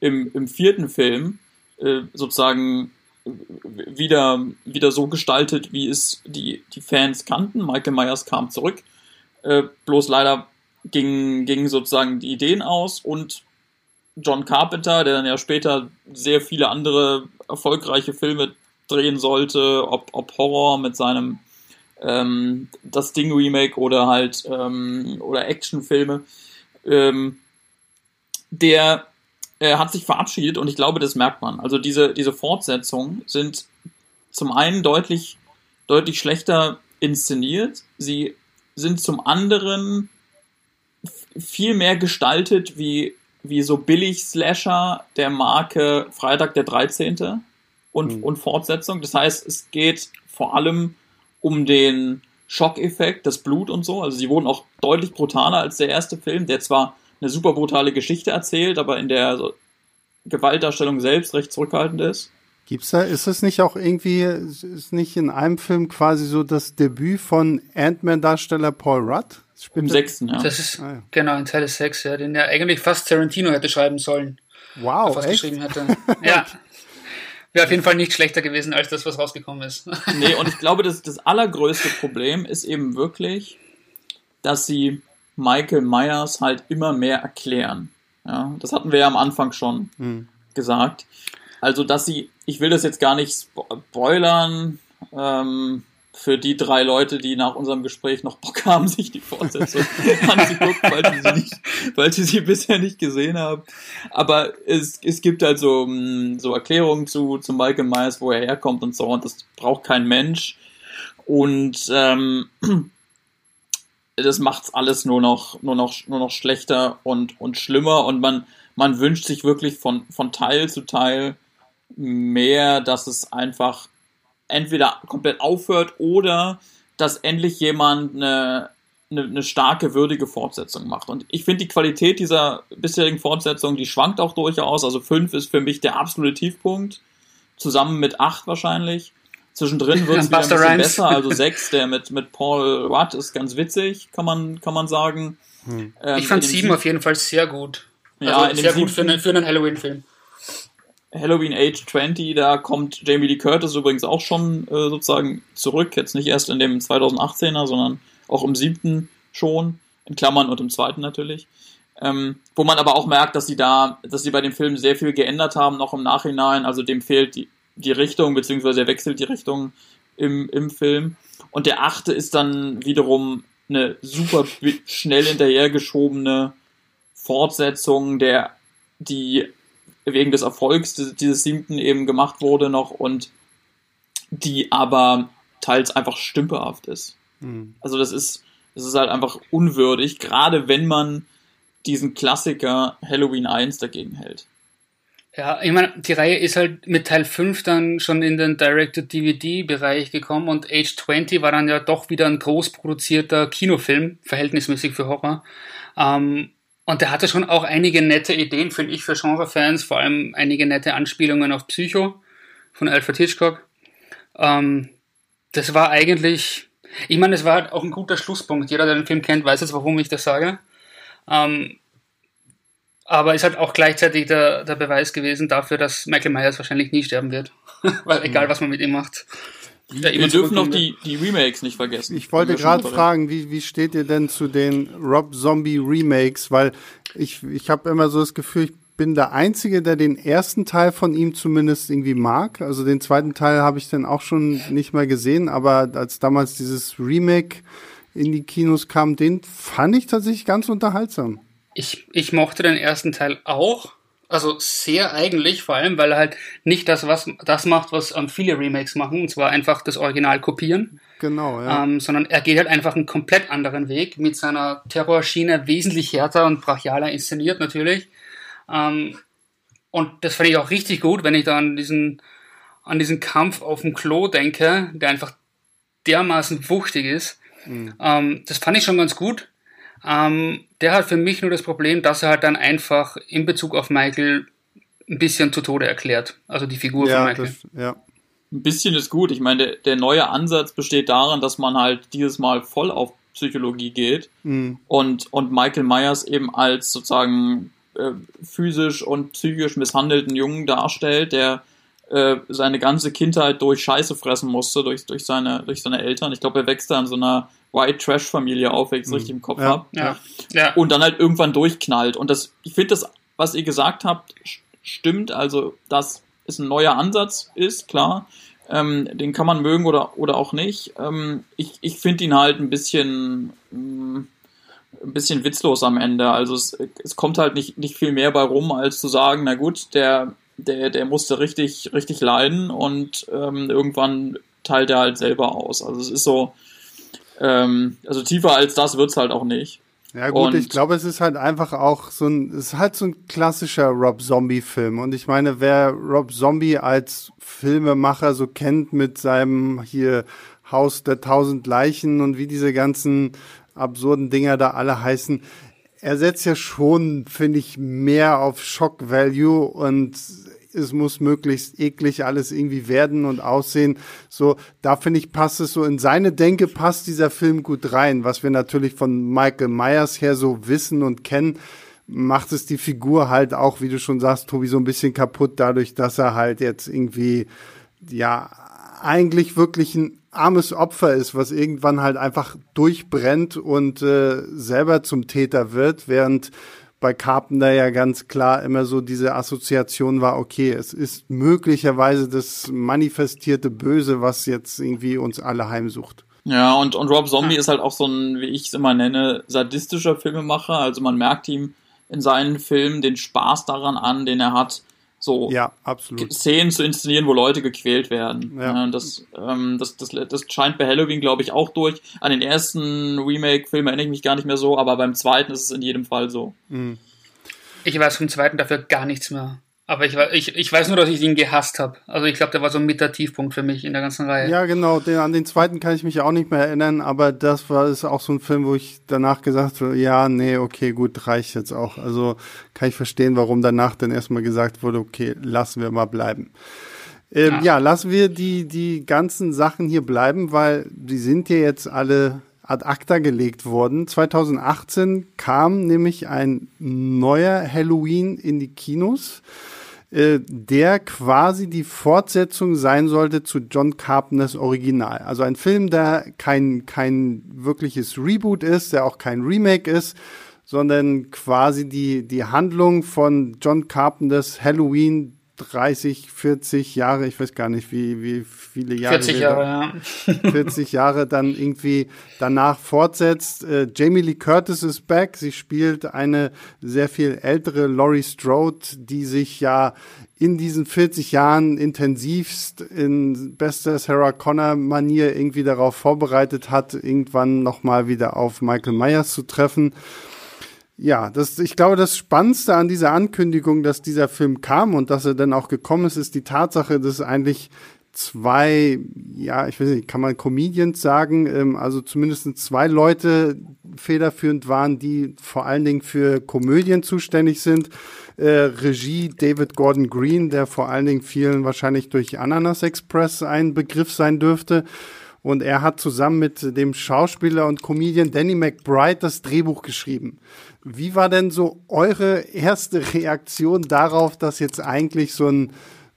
im, im vierten Film äh, sozusagen wieder, wieder so gestaltet, wie es die, die Fans kannten. Michael Myers kam zurück. Äh, bloß leider gingen, gingen sozusagen die Ideen aus und John Carpenter, der dann ja später sehr viele andere erfolgreiche Filme drehen sollte, ob, ob Horror mit seinem ähm, Das Ding Remake oder halt ähm, oder Actionfilme, ähm, der äh, hat sich verabschiedet und ich glaube, das merkt man. Also diese, diese Fortsetzungen sind zum einen deutlich, deutlich schlechter inszeniert. Sie sind zum anderen viel mehr gestaltet wie, wie so Billig-Slasher der Marke Freitag der 13. und, mhm. und Fortsetzung. Das heißt, es geht vor allem um den Schockeffekt, das Blut und so. Also sie wurden auch deutlich brutaler als der erste Film, der zwar eine super brutale Geschichte erzählt, aber in der so Gewaltdarstellung selbst recht zurückhaltend ist. Gibt's da, ist es nicht auch irgendwie, ist nicht in einem Film quasi so das Debüt von Ant-Man-Darsteller Paul Rudd? Im sechsten, ja. Das ist, ah, ja. genau, in Teil 6, ja, den ja eigentlich fast Tarantino hätte schreiben sollen. Wow, was geschrieben hätte. Ja. Wäre auf jeden Fall nicht schlechter gewesen als das, was rausgekommen ist. nee, und ich glaube, das, das allergrößte Problem ist eben wirklich, dass sie Michael Myers halt immer mehr erklären. Ja, das hatten wir ja am Anfang schon hm. gesagt. Also, dass sie, ich will das jetzt gar nicht spoilern, ähm, für die drei Leute, die nach unserem Gespräch noch Bock haben, sich die Fortsetzung anzugucken, weil sie, sie nicht, weil sie sie bisher nicht gesehen haben. Aber es, es gibt halt so, mm, so Erklärungen zu, zu Michael Myers, wo er herkommt und so, und das braucht kein Mensch. Und ähm, das macht's alles nur noch, nur noch, nur noch schlechter und, und schlimmer. Und man, man wünscht sich wirklich von, von Teil zu Teil mehr, dass es einfach entweder komplett aufhört oder dass endlich jemand eine, eine, eine starke, würdige Fortsetzung macht. Und ich finde die Qualität dieser bisherigen Fortsetzung, die schwankt auch durchaus. Also 5 ist für mich der absolute Tiefpunkt, zusammen mit 8 wahrscheinlich. Zwischendrin wird es wieder ein bisschen Rhymes. besser. Also 6, der mit, mit Paul Rudd ist ganz witzig, kann man, kann man sagen. Hm. Ähm, ich fand 7 auf jeden Fall sehr gut. Also ja, sehr gut für, einen, für einen Halloween-Film. Halloween Age 20, da kommt Jamie Lee Curtis übrigens auch schon äh, sozusagen zurück. Jetzt nicht erst in dem 2018er, sondern auch im siebten schon. In Klammern und im zweiten natürlich. Ähm, wo man aber auch merkt, dass sie da, dass sie bei dem Film sehr viel geändert haben, noch im Nachhinein. Also dem fehlt die, die Richtung, beziehungsweise er wechselt die Richtung im, im Film. Und der achte ist dann wiederum eine super schnell hinterhergeschobene Fortsetzung, der die wegen des Erfolgs dieses siebten eben gemacht wurde noch und die aber teils einfach stümperhaft ist. Mhm. Also das ist, das ist halt einfach unwürdig, gerade wenn man diesen Klassiker Halloween 1 dagegen hält. Ja, ich meine, die Reihe ist halt mit Teil 5 dann schon in den Direct-to-DVD-Bereich gekommen und Age 20 war dann ja doch wieder ein groß produzierter Kinofilm, verhältnismäßig für Horror. Ähm, und der hatte schon auch einige nette Ideen, finde ich, für Genre-Fans, vor allem einige nette Anspielungen auf Psycho von Alfred Hitchcock. Ähm, das war eigentlich, ich meine, es war halt auch ein guter Schlusspunkt. Jeder, der den Film kennt, weiß jetzt, warum ich das sage. Ähm, aber ist halt auch gleichzeitig der, der Beweis gewesen dafür, dass Michael Myers wahrscheinlich nie sterben wird. Weil egal, was man mit ihm macht. Ja, wir dürfen noch die, die Remakes nicht vergessen. Ich wollte gerade fragen, wie, wie steht ihr denn zu den Rob Zombie Remakes? Weil ich, ich habe immer so das Gefühl, ich bin der Einzige, der den ersten Teil von ihm zumindest irgendwie mag. Also den zweiten Teil habe ich dann auch schon nicht mehr gesehen, aber als damals dieses Remake in die Kinos kam, den fand ich tatsächlich ganz unterhaltsam. Ich, ich mochte den ersten Teil auch. Also sehr eigentlich, vor allem, weil er halt nicht das, was, das macht, was ähm, viele Remakes machen, und zwar einfach das Original kopieren. Genau, ja. Ähm, sondern er geht halt einfach einen komplett anderen Weg, mit seiner Terrorschiene wesentlich härter und brachialer inszeniert natürlich. Ähm, und das fand ich auch richtig gut, wenn ich da an diesen, an diesen Kampf auf dem Klo denke, der einfach dermaßen wuchtig ist. Mhm. Ähm, das fand ich schon ganz gut. Ähm, der hat für mich nur das Problem, dass er halt dann einfach in Bezug auf Michael ein bisschen zu Tode erklärt. Also die Figur ja, von Michael. Das, ja. Ein bisschen ist gut. Ich meine, der, der, neue Ansatz besteht darin, dass man halt dieses Mal voll auf Psychologie geht mhm. und, und Michael Myers eben als sozusagen äh, physisch und psychisch misshandelten Jungen darstellt, der äh, seine ganze Kindheit durch Scheiße fressen musste, durch, durch, seine, durch seine Eltern. Ich glaube, er wächst da in so einer White Trash Familie auf, wenn ich es mhm. richtig im Kopf ja, habe. Ja, ja. Und dann halt irgendwann durchknallt. Und das, ich finde das, was ihr gesagt habt, stimmt. Also, dass es ein neuer Ansatz ist, klar. Ähm, den kann man mögen oder, oder auch nicht. Ähm, ich ich finde ihn halt ein bisschen, mh, mm, ein bisschen witzlos am Ende. Also es, es kommt halt nicht, nicht viel mehr bei rum, als zu sagen, na gut, der, der, der musste richtig, richtig leiden und ähm, irgendwann teilt er halt selber aus. Also es ist so, ähm, also tiefer als das wird's halt auch nicht. Ja gut, und ich glaube, es ist halt einfach auch so ein, es ist halt so ein klassischer Rob Zombie-Film. Und ich meine, wer Rob Zombie als Filmemacher so kennt mit seinem hier Haus der tausend Leichen und wie diese ganzen absurden Dinger da alle heißen, er setzt ja schon, finde ich, mehr auf Shock Value und es muss möglichst eklig alles irgendwie werden und aussehen. So, da finde ich, passt es so in seine Denke, passt dieser Film gut rein. Was wir natürlich von Michael Myers her so wissen und kennen, macht es die Figur halt auch, wie du schon sagst, Tobi, so ein bisschen kaputt, dadurch, dass er halt jetzt irgendwie, ja, eigentlich wirklich ein armes Opfer ist, was irgendwann halt einfach durchbrennt und äh, selber zum Täter wird, während bei Carpenter ja ganz klar immer so diese Assoziation war, okay, es ist möglicherweise das manifestierte Böse, was jetzt irgendwie uns alle heimsucht. Ja, und, und Rob Zombie ist halt auch so ein, wie ich es immer nenne, sadistischer Filmemacher. Also man merkt ihm in seinen Filmen den Spaß daran an, den er hat, so ja, Szenen zu inszenieren, wo Leute gequält werden. Ja. Das, ähm, das, das, das scheint bei Halloween, glaube ich, auch durch. An den ersten Remake-Film erinnere ich mich gar nicht mehr so, aber beim zweiten ist es in jedem Fall so. Mhm. Ich weiß vom zweiten dafür gar nichts mehr. Aber ich, ich, ich weiß nur, dass ich ihn gehasst habe. Also ich glaube, der war so ein mit der Tiefpunkt für mich in der ganzen Reihe. Ja, genau. Den, an den zweiten kann ich mich auch nicht mehr erinnern, aber das war ist auch so ein Film, wo ich danach gesagt habe, ja, nee, okay, gut, reicht jetzt auch. Also kann ich verstehen, warum danach dann erstmal gesagt wurde, okay, lassen wir mal bleiben. Ähm, ja. ja, lassen wir die, die ganzen Sachen hier bleiben, weil die sind ja jetzt alle ad acta gelegt worden. 2018 kam nämlich ein neuer Halloween in die Kinos, äh, der quasi die Fortsetzung sein sollte zu John Carpenters Original. Also ein Film, der kein, kein wirkliches Reboot ist, der auch kein Remake ist, sondern quasi die, die Handlung von John Carpenters Halloween 30, 40 Jahre, ich weiß gar nicht, wie, wie viele Jahre. 40 Jahre, ja. 40 Jahre dann irgendwie danach fortsetzt. Äh, Jamie Lee Curtis ist back. Sie spielt eine sehr viel ältere Laurie Strode, die sich ja in diesen 40 Jahren intensivst in bester Sarah Connor Manier irgendwie darauf vorbereitet hat, irgendwann nochmal wieder auf Michael Myers zu treffen. Ja, das, ich glaube, das Spannendste an dieser Ankündigung, dass dieser Film kam und dass er dann auch gekommen ist, ist die Tatsache, dass eigentlich zwei, ja, ich weiß nicht, kann man Comedians sagen, ähm, also zumindest zwei Leute federführend waren, die vor allen Dingen für Komödien zuständig sind. Äh, Regie David Gordon Green, der vor allen Dingen vielen wahrscheinlich durch Ananas Express ein Begriff sein dürfte. Und er hat zusammen mit dem Schauspieler und Comedian Danny McBride das Drehbuch geschrieben. Wie war denn so eure erste Reaktion darauf, dass jetzt eigentlich so ein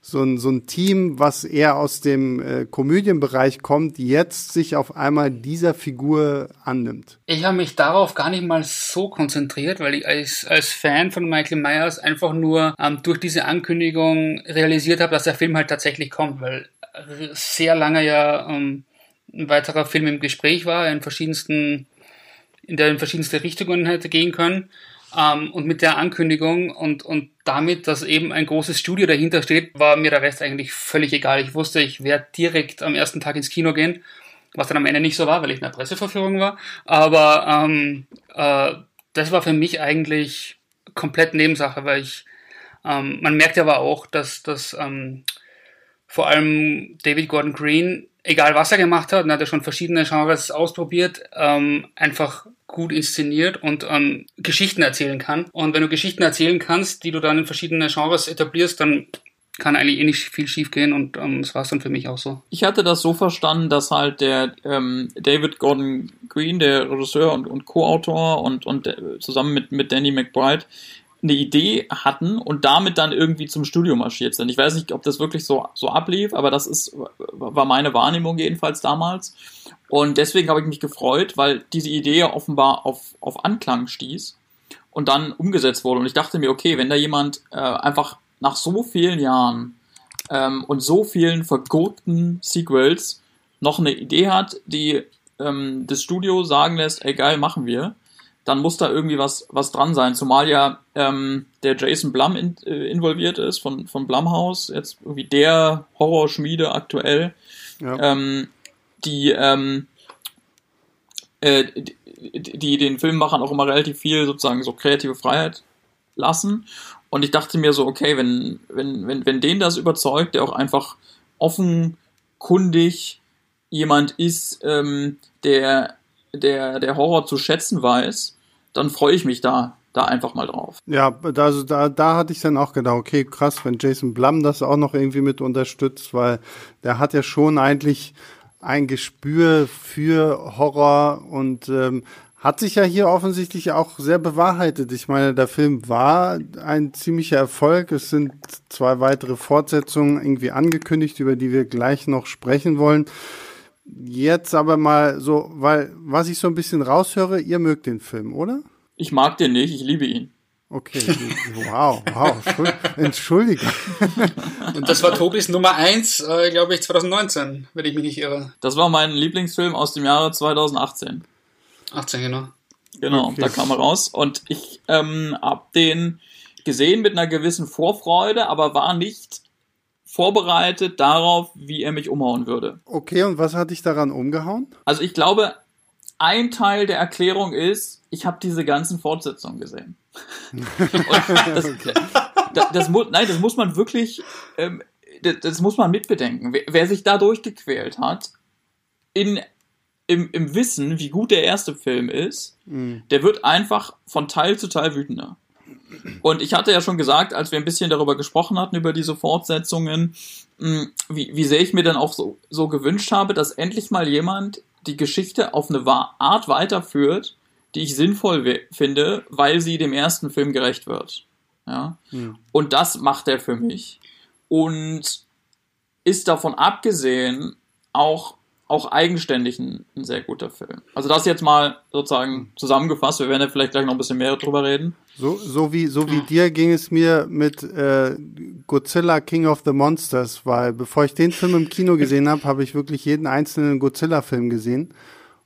so ein, so ein Team, was eher aus dem äh, Komödienbereich kommt, jetzt sich auf einmal dieser Figur annimmt? Ich habe mich darauf gar nicht mal so konzentriert, weil ich als, als Fan von Michael Myers einfach nur ähm, durch diese Ankündigung realisiert habe, dass der Film halt tatsächlich kommt, weil sehr lange ja ähm, ein weiterer Film im Gespräch war, in verschiedensten in der in verschiedenste Richtungen hätte gehen können. Ähm, und mit der Ankündigung und, und damit, dass eben ein großes Studio dahinter steht, war mir der Rest eigentlich völlig egal. Ich wusste, ich werde direkt am ersten Tag ins Kino gehen, was dann am Ende nicht so war, weil ich in der Presseverführung war. Aber ähm, äh, das war für mich eigentlich komplett Nebensache, weil ich, ähm, man merkt aber auch, dass, dass ähm, vor allem David Gordon Green egal was er gemacht hat, und hat er schon verschiedene Genres ausprobiert, ähm, einfach gut inszeniert und ähm, Geschichten erzählen kann. Und wenn du Geschichten erzählen kannst, die du dann in verschiedene Genres etablierst, dann kann eigentlich eh nicht viel schief gehen und ähm, das war es dann für mich auch so. Ich hatte das so verstanden, dass halt der ähm, David Gordon Green, der Regisseur und, und Co-Autor und, und äh, zusammen mit, mit Danny McBride eine Idee hatten und damit dann irgendwie zum Studio marschiert sind. Ich weiß nicht, ob das wirklich so, so ablief, aber das ist, war meine Wahrnehmung jedenfalls damals. Und deswegen habe ich mich gefreut, weil diese Idee offenbar auf, auf Anklang stieß und dann umgesetzt wurde. Und ich dachte mir, okay, wenn da jemand äh, einfach nach so vielen Jahren ähm, und so vielen vergurkten Sequels noch eine Idee hat, die ähm, das Studio sagen lässt, ey geil, machen wir, dann muss da irgendwie was, was dran sein. Zumal ja ähm, der Jason Blum in, äh, involviert ist von, von Blumhouse, jetzt irgendwie der Horrorschmiede aktuell, ja. ähm, die, ähm, äh, die, die den Filmemachern auch immer relativ viel sozusagen so kreative Freiheit lassen. Und ich dachte mir so, okay, wenn, wenn, wenn, wenn den das überzeugt, der auch einfach offenkundig jemand ist, ähm, der, der, der Horror zu schätzen weiß, dann freue ich mich da da einfach mal drauf. Ja, also da, da hatte ich dann auch gedacht, okay, krass, wenn Jason Blum das auch noch irgendwie mit unterstützt, weil der hat ja schon eigentlich ein Gespür für Horror und ähm, hat sich ja hier offensichtlich auch sehr bewahrheitet. Ich meine, der Film war ein ziemlicher Erfolg. Es sind zwei weitere Fortsetzungen irgendwie angekündigt, über die wir gleich noch sprechen wollen. Jetzt aber mal so, weil was ich so ein bisschen raushöre, ihr mögt den Film, oder? Ich mag den nicht, ich liebe ihn. Okay, wow, wow, Entschuldigung. Und das war Tobis Nummer eins, äh, glaube ich, 2019, wenn ich mich nicht irre. Das war mein Lieblingsfilm aus dem Jahre 2018. 18, genau. Genau, okay. da kam er raus. Und ich ähm, hab den gesehen mit einer gewissen Vorfreude, aber war nicht vorbereitet darauf, wie er mich umhauen würde. Okay, und was hat dich daran umgehauen? Also ich glaube, ein Teil der Erklärung ist, ich habe diese ganzen Fortsetzungen gesehen. das, okay. das, das, muss, nein, das muss man wirklich, ähm, das, das, muss man mitbedenken. Wer, wer sich da durchgequält hat, in im, im Wissen, wie gut der erste Film ist, mhm. der wird einfach von Teil zu Teil wütender. Und ich hatte ja schon gesagt, als wir ein bisschen darüber gesprochen hatten, über diese Fortsetzungen, hm, wie, wie sehr ich mir dann auch so, so gewünscht habe, dass endlich mal jemand die Geschichte auf eine Art weiterführt, die ich sinnvoll finde, weil sie dem ersten Film gerecht wird. Ja? Mhm. Und das macht er für mich. Und ist davon abgesehen auch auch eigenständig ein, ein, sehr guter Film. Also das jetzt mal sozusagen zusammengefasst. Wir werden ja vielleicht gleich noch ein bisschen mehr drüber reden. So, so wie, so wie dir ging es mir mit äh, Godzilla King of the Monsters, weil bevor ich den Film im Kino gesehen habe, habe ich wirklich jeden einzelnen Godzilla-Film gesehen.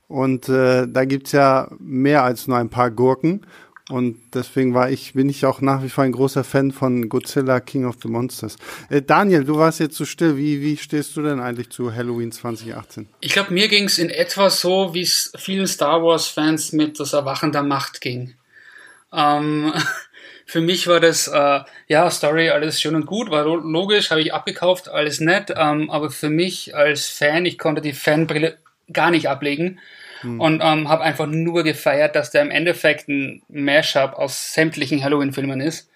Und äh, da gibt's ja mehr als nur ein paar Gurken. Und deswegen war ich, bin ich auch nach wie vor ein großer Fan von Godzilla King of the Monsters. Äh, Daniel, du warst jetzt so still. Wie, wie stehst du denn eigentlich zu Halloween 2018? Ich glaube, mir ging es in etwa so, wie es vielen Star Wars-Fans mit das Erwachen der Macht ging. Ähm, für mich war das, äh, ja, Story, alles schön und gut, war logisch, habe ich abgekauft, alles nett. Ähm, aber für mich als Fan, ich konnte die Fanbrille gar nicht ablegen hm. und ähm, habe einfach nur gefeiert, dass der im Endeffekt ein Mashup aus sämtlichen Halloween-Filmen ist,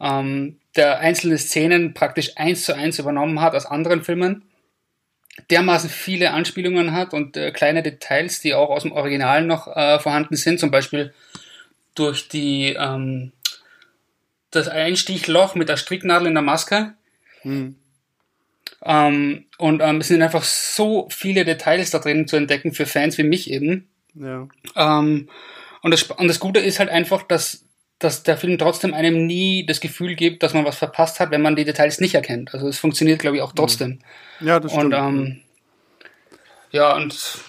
ähm, der einzelne Szenen praktisch eins zu eins übernommen hat aus anderen Filmen, dermaßen viele Anspielungen hat und äh, kleine Details, die auch aus dem Original noch äh, vorhanden sind, zum Beispiel durch die ähm, das Einstichloch mit der Stricknadel in der Maske. Hm. Ähm, und ähm, es sind einfach so viele Details da drin zu entdecken für Fans wie mich eben. Ja. Ähm, und, das, und das Gute ist halt einfach, dass, dass der Film trotzdem einem nie das Gefühl gibt, dass man was verpasst hat, wenn man die Details nicht erkennt. Also es funktioniert, glaube ich, auch trotzdem. Ja, das stimmt. Und, ähm, ja, und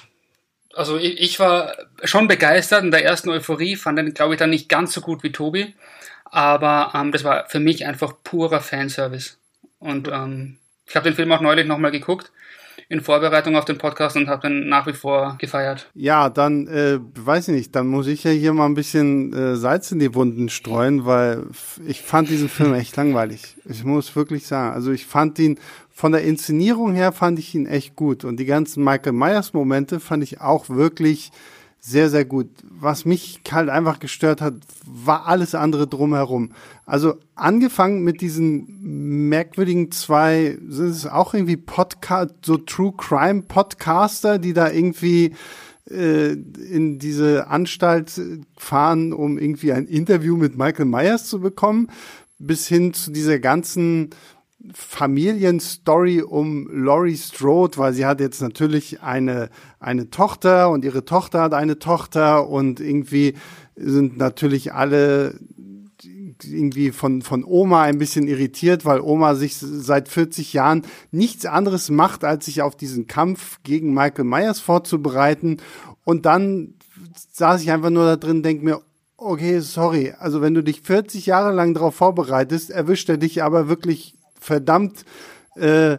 also ich, ich, war schon begeistert in der ersten Euphorie, fand den, glaube ich, dann nicht ganz so gut wie Tobi. Aber ähm, das war für mich einfach purer Fanservice. Und ähm, ich habe den Film auch neulich nochmal geguckt in Vorbereitung auf den Podcast und habe den nach wie vor gefeiert. Ja, dann äh, weiß ich nicht, dann muss ich ja hier mal ein bisschen äh, Salz in die Wunden streuen, weil ich fand diesen Film echt langweilig. Ich muss wirklich sagen, also ich fand ihn von der Inszenierung her fand ich ihn echt gut und die ganzen Michael Myers Momente fand ich auch wirklich sehr, sehr gut. Was mich halt einfach gestört hat, war alles andere drumherum. Also angefangen mit diesen merkwürdigen zwei, sind es auch irgendwie Podcast, so True Crime Podcaster, die da irgendwie äh, in diese Anstalt fahren, um irgendwie ein Interview mit Michael Myers zu bekommen, bis hin zu dieser ganzen Familienstory um Laurie Strode, weil sie hat jetzt natürlich eine, eine Tochter und ihre Tochter hat eine Tochter und irgendwie sind natürlich alle irgendwie von, von Oma ein bisschen irritiert, weil Oma sich seit 40 Jahren nichts anderes macht, als sich auf diesen Kampf gegen Michael Myers vorzubereiten. Und dann saß ich einfach nur da drin, denk mir, okay, sorry, also wenn du dich 40 Jahre lang darauf vorbereitest, erwischt er dich aber wirklich verdammt äh,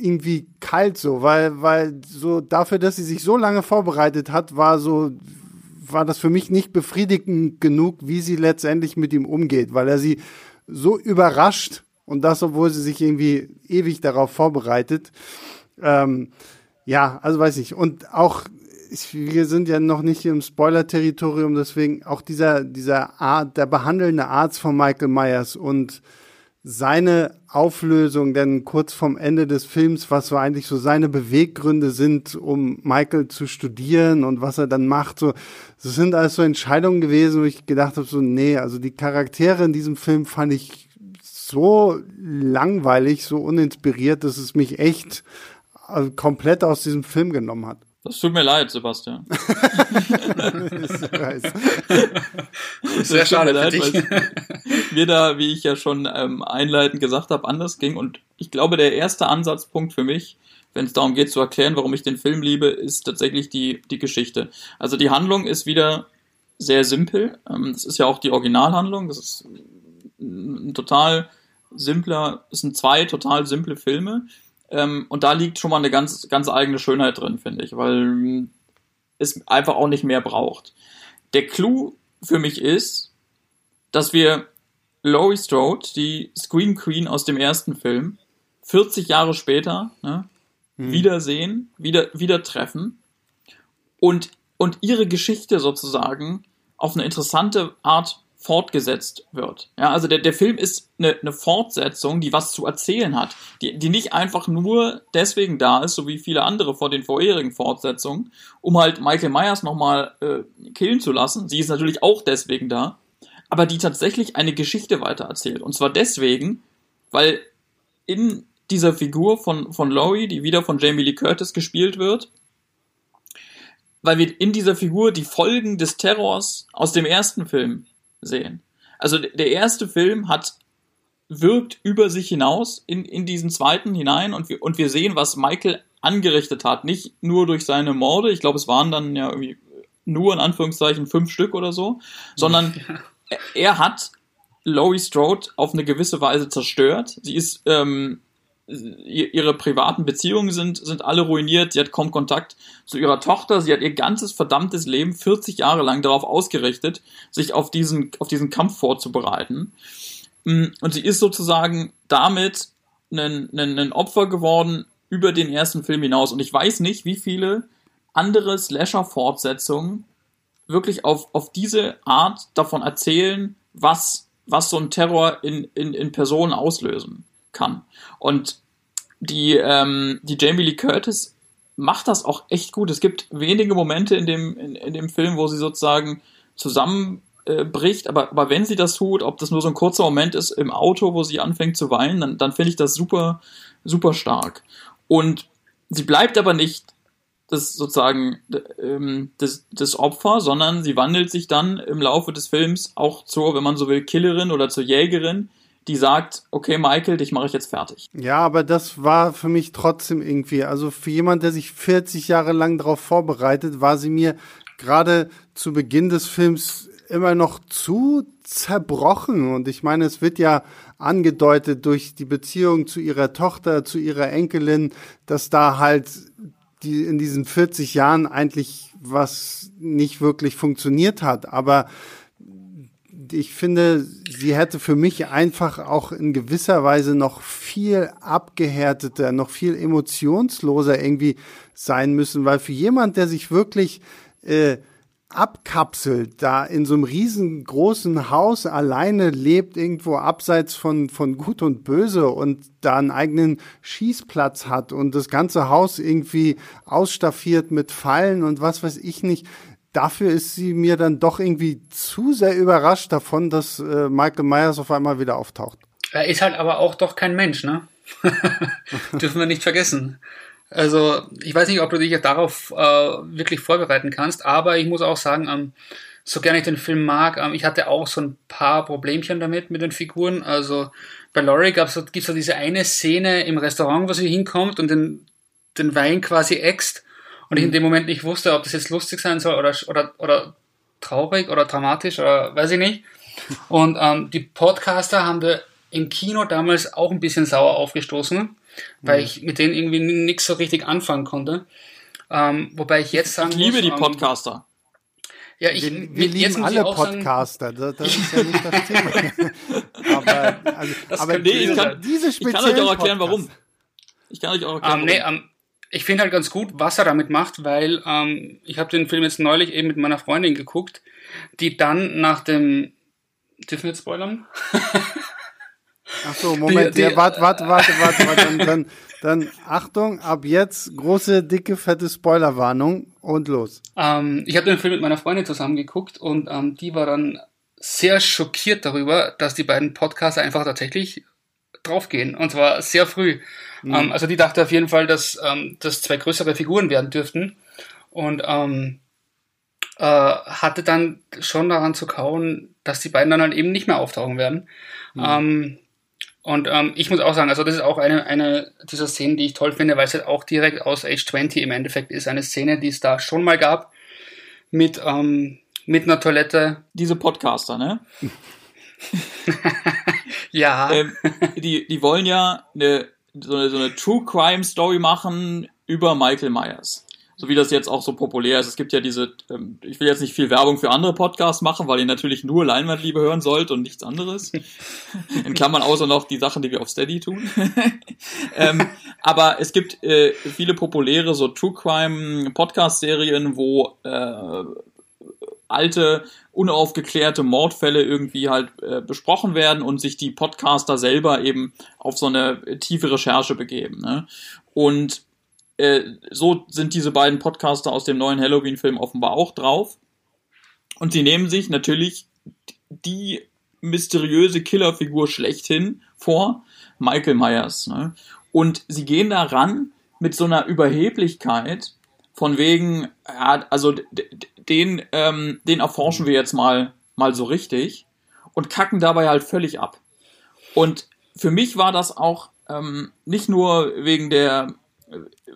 irgendwie kalt so, weil, weil so dafür, dass sie sich so lange vorbereitet hat, war so, war das für mich nicht befriedigend genug, wie sie letztendlich mit ihm umgeht, weil er sie so überrascht und das, obwohl sie sich irgendwie ewig darauf vorbereitet. Ähm, ja, also weiß ich. Und auch wir sind ja noch nicht im Spoiler-Territorium, deswegen auch dieser, dieser Art, der behandelnde Arzt von Michael Myers und seine Auflösung denn kurz vorm Ende des Films, was so eigentlich so seine Beweggründe sind, um Michael zu studieren und was er dann macht, so, das sind alles so Entscheidungen gewesen, wo ich gedacht habe, so, nee, also die Charaktere in diesem Film fand ich so langweilig, so uninspiriert, dass es mich echt äh, komplett aus diesem Film genommen hat. Das tut mir leid, Sebastian. Sehr schade, leid, weil mir da, wie ich ja schon ähm, einleitend gesagt habe, anders ging. Und ich glaube, der erste Ansatzpunkt für mich, wenn es darum geht zu erklären, warum ich den Film liebe, ist tatsächlich die, die Geschichte. Also die Handlung ist wieder sehr simpel. Ähm, das ist ja auch die Originalhandlung. Das ist ein total simpler, es sind zwei total simple Filme ähm, und da liegt schon mal eine ganz, ganz eigene Schönheit drin, finde ich, weil es einfach auch nicht mehr braucht. Der Clou für mich ist, dass wir Laurie Strode, die Scream Queen aus dem ersten Film, 40 Jahre später ne, hm. wiedersehen, wieder, wieder treffen und, und ihre Geschichte sozusagen auf eine interessante Art fortgesetzt wird. Ja, also der, der Film ist eine, eine Fortsetzung, die was zu erzählen hat, die, die nicht einfach nur deswegen da ist, so wie viele andere vor den vorherigen Fortsetzungen, um halt Michael Myers nochmal äh, killen zu lassen. Sie ist natürlich auch deswegen da, aber die tatsächlich eine Geschichte weitererzählt. Und zwar deswegen, weil in dieser Figur von, von Laurie, die wieder von Jamie Lee Curtis gespielt wird, weil wir in dieser Figur die Folgen des Terrors aus dem ersten Film sehen. Also der erste Film hat wirkt über sich hinaus in, in diesen zweiten hinein und wir, und wir sehen, was Michael angerichtet hat. Nicht nur durch seine Morde, ich glaube, es waren dann ja irgendwie nur in Anführungszeichen fünf Stück oder so, sondern ja. er hat Laurie Strode auf eine gewisse Weise zerstört. Sie ist ähm, ihre privaten Beziehungen sind, sind alle ruiniert. Sie hat kaum Kontakt zu ihrer Tochter. Sie hat ihr ganzes verdammtes Leben 40 Jahre lang darauf ausgerichtet, sich auf diesen, auf diesen Kampf vorzubereiten. Mm, und sie ist sozusagen damit ein, ein, ein Opfer geworden über den ersten Film hinaus. Und ich weiß nicht, wie viele andere Slasher-Fortsetzungen wirklich auf, auf diese Art davon erzählen, was, was so ein Terror in, in, in Personen auslösen kann. Und die, ähm, die Jamie Lee Curtis macht das auch echt gut. Es gibt wenige Momente in dem, in, in dem Film, wo sie sozusagen zusammenbricht, äh, aber, aber wenn sie das tut, ob das nur so ein kurzer Moment ist im Auto, wo sie anfängt zu weinen, dann, dann finde ich das super, super stark. Und sie bleibt aber nicht das sozusagen ähm, das, das Opfer, sondern sie wandelt sich dann im Laufe des Films auch zur, wenn man so will, Killerin oder zur Jägerin, die sagt, okay, Michael, dich mache ich jetzt fertig. Ja, aber das war für mich trotzdem irgendwie, also für jemand, der sich 40 Jahre lang darauf vorbereitet, war sie mir gerade zu Beginn des Films immer noch zu zerbrochen. Und ich meine, es wird ja angedeutet durch die Beziehung zu ihrer Tochter, zu ihrer Enkelin, dass da halt die in diesen 40 Jahren eigentlich was nicht wirklich funktioniert hat. Aber ich finde, sie hätte für mich einfach auch in gewisser Weise noch viel abgehärteter, noch viel emotionsloser irgendwie sein müssen, weil für jemand, der sich wirklich äh, abkapselt, da in so einem riesengroßen Haus alleine lebt, irgendwo abseits von, von Gut und Böse und da einen eigenen Schießplatz hat und das ganze Haus irgendwie ausstaffiert mit Fallen und was weiß ich nicht dafür ist sie mir dann doch irgendwie zu sehr überrascht davon, dass äh, Michael Myers auf einmal wieder auftaucht. Er ist halt aber auch doch kein Mensch, ne? Dürfen wir nicht vergessen. Also, ich weiß nicht, ob du dich darauf äh, wirklich vorbereiten kannst, aber ich muss auch sagen, ähm, so gerne ich den Film mag, ähm, ich hatte auch so ein paar Problemchen damit mit den Figuren. Also bei Laurie gab's, gibt's so diese eine Szene im Restaurant, wo sie hinkommt und den, den Wein quasi äxt und ich in dem Moment nicht wusste, ob das jetzt lustig sein soll oder, oder, oder traurig oder dramatisch oder weiß ich nicht. Und ähm, die Podcaster haben da im Kino damals auch ein bisschen sauer aufgestoßen, weil mhm. ich mit denen irgendwie nichts so richtig anfangen konnte. Ähm, wobei ich jetzt sagen Ich liebe muss, die ähm, Podcaster. Ja, ich, wir, wir lieben alle Podcaster, sagen, das, das, ist ja nicht das Thema. aber also, aber nee, ich kann, diese ich kann euch auch erklären, Podcast. warum. Ich kann euch auch erklären, um, nee, um, ich finde halt ganz gut, was er damit macht, weil ähm, ich habe den Film jetzt neulich eben mit meiner Freundin geguckt, die dann nach dem dürfen wir jetzt spoilern? Ach so, Moment, die, die, ja, warte, warte, warte, warte, warte, dann, dann, dann Achtung, ab jetzt große, dicke, fette Spoilerwarnung und los. Ähm, ich habe den Film mit meiner Freundin zusammen geguckt und ähm, die war dann sehr schockiert darüber, dass die beiden Podcaster einfach tatsächlich draufgehen und zwar sehr früh. Mhm. Ähm, also die dachte auf jeden Fall, dass ähm, das zwei größere Figuren werden dürften und ähm, äh, hatte dann schon daran zu kauen, dass die beiden dann halt eben nicht mehr auftauchen werden. Mhm. Ähm, und ähm, ich muss auch sagen, also das ist auch eine, eine dieser Szenen, die ich toll finde, weil es halt auch direkt aus Age 20 im Endeffekt ist. Eine Szene, die es da schon mal gab, mit, ähm, mit einer Toilette. Diese Podcaster, ne? ja. Ähm, die, die wollen ja eine, so, eine, so eine True Crime Story machen über Michael Myers so wie das jetzt auch so populär ist. Es gibt ja diese, ähm, ich will jetzt nicht viel Werbung für andere Podcasts machen, weil ihr natürlich nur Leinwandliebe hören sollt und nichts anderes. In Klammern außer noch die Sachen, die wir auf Steady tun. ähm, aber es gibt äh, viele populäre so True Crime Podcast-Serien, wo äh, alte, unaufgeklärte Mordfälle irgendwie halt äh, besprochen werden und sich die Podcaster selber eben auf so eine tiefe Recherche begeben. Ne? Und äh, so sind diese beiden Podcaster aus dem neuen Halloween-Film offenbar auch drauf. Und sie nehmen sich natürlich die mysteriöse Killerfigur schlechthin vor, Michael Myers. Ne? Und sie gehen da ran mit so einer Überheblichkeit, von wegen, ja, also den, ähm, den erforschen wir jetzt mal, mal so richtig und kacken dabei halt völlig ab. Und für mich war das auch ähm, nicht nur wegen der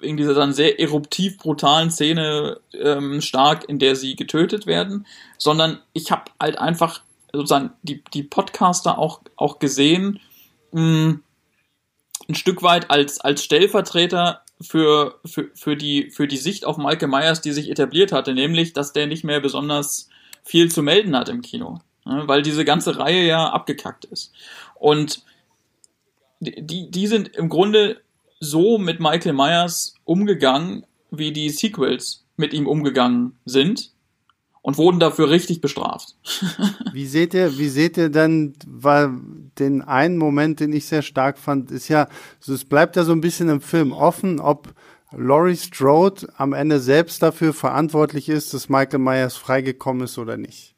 wegen dieser dann sehr eruptiv brutalen Szene ähm, stark, in der sie getötet werden, sondern ich habe halt einfach sozusagen die, die Podcaster auch, auch gesehen, mh, hm, ein Stück weit als, als Stellvertreter für, für, für, die, für die Sicht auf Michael Myers, die sich etabliert hatte, nämlich, dass der nicht mehr besonders viel zu melden hat im Kino, ne, weil diese ganze Reihe ja abgekackt ist. Und die, die sind im Grunde so mit Michael Myers umgegangen, wie die Sequels mit ihm umgegangen sind und wurden dafür richtig bestraft. wie seht ihr, wie seht ihr dann, weil den einen Moment, den ich sehr stark fand, ist ja, also es bleibt ja so ein bisschen im Film offen, ob Laurie Strode am Ende selbst dafür verantwortlich ist, dass Michael Myers freigekommen ist oder nicht.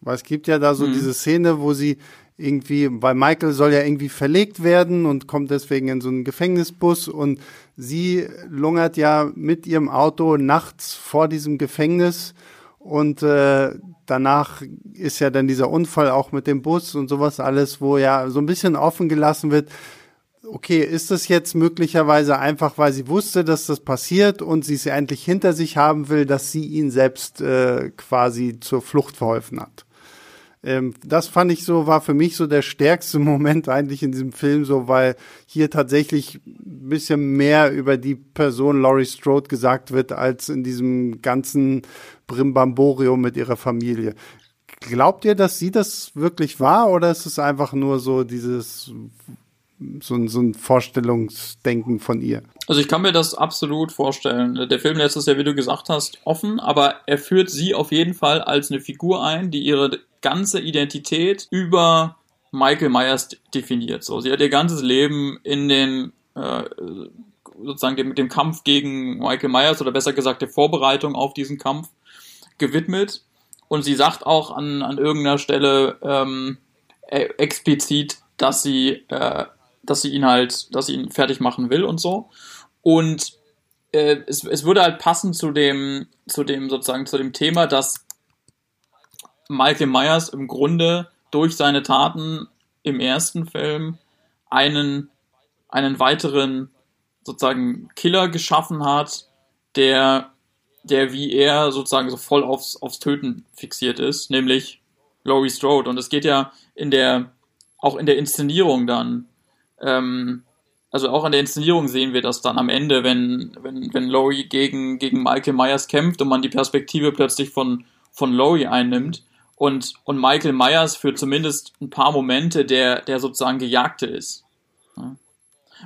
Weil es gibt ja da so hm. diese Szene, wo sie irgendwie, weil Michael soll ja irgendwie verlegt werden und kommt deswegen in so einen Gefängnisbus und sie lungert ja mit ihrem Auto nachts vor diesem Gefängnis und äh, danach ist ja dann dieser Unfall auch mit dem Bus und sowas alles, wo ja so ein bisschen offen gelassen wird. Okay, ist das jetzt möglicherweise einfach, weil sie wusste, dass das passiert und sie es endlich hinter sich haben will, dass sie ihn selbst äh, quasi zur Flucht verholfen hat? Ähm, das fand ich so, war für mich so der stärkste Moment eigentlich in diesem Film, so weil hier tatsächlich ein bisschen mehr über die Person Laurie Strode gesagt wird, als in diesem ganzen Brimbamborium mit ihrer Familie. Glaubt ihr, dass sie das wirklich war oder ist es einfach nur so dieses so ein, so ein Vorstellungsdenken von ihr. Also ich kann mir das absolut vorstellen. Der Film lässt es ja, wie du gesagt hast, offen, aber er führt sie auf jeden Fall als eine Figur ein, die ihre ganze Identität über Michael Myers definiert. So, sie hat ihr ganzes Leben in den äh, sozusagen dem, dem Kampf gegen Michael Myers oder besser gesagt der Vorbereitung auf diesen Kampf gewidmet. Und sie sagt auch an, an irgendeiner Stelle ähm, e, explizit, dass sie äh, dass sie ihn halt, dass sie ihn fertig machen will und so. Und äh, es, es würde halt passen zu dem, zu dem sozusagen zu dem Thema, dass Michael Myers im Grunde durch seine Taten im ersten Film einen, einen weiteren sozusagen Killer geschaffen hat, der, der wie er sozusagen so voll aufs, aufs Töten fixiert ist, nämlich Laurie Strode. Und es geht ja in der, auch in der Inszenierung dann ähm, also auch an der Inszenierung sehen wir das dann am Ende, wenn, wenn, wenn Laurie gegen, gegen Michael Myers kämpft und man die Perspektive plötzlich von, von Laurie einnimmt und, und Michael Myers für zumindest ein paar Momente der, der sozusagen Gejagte ist.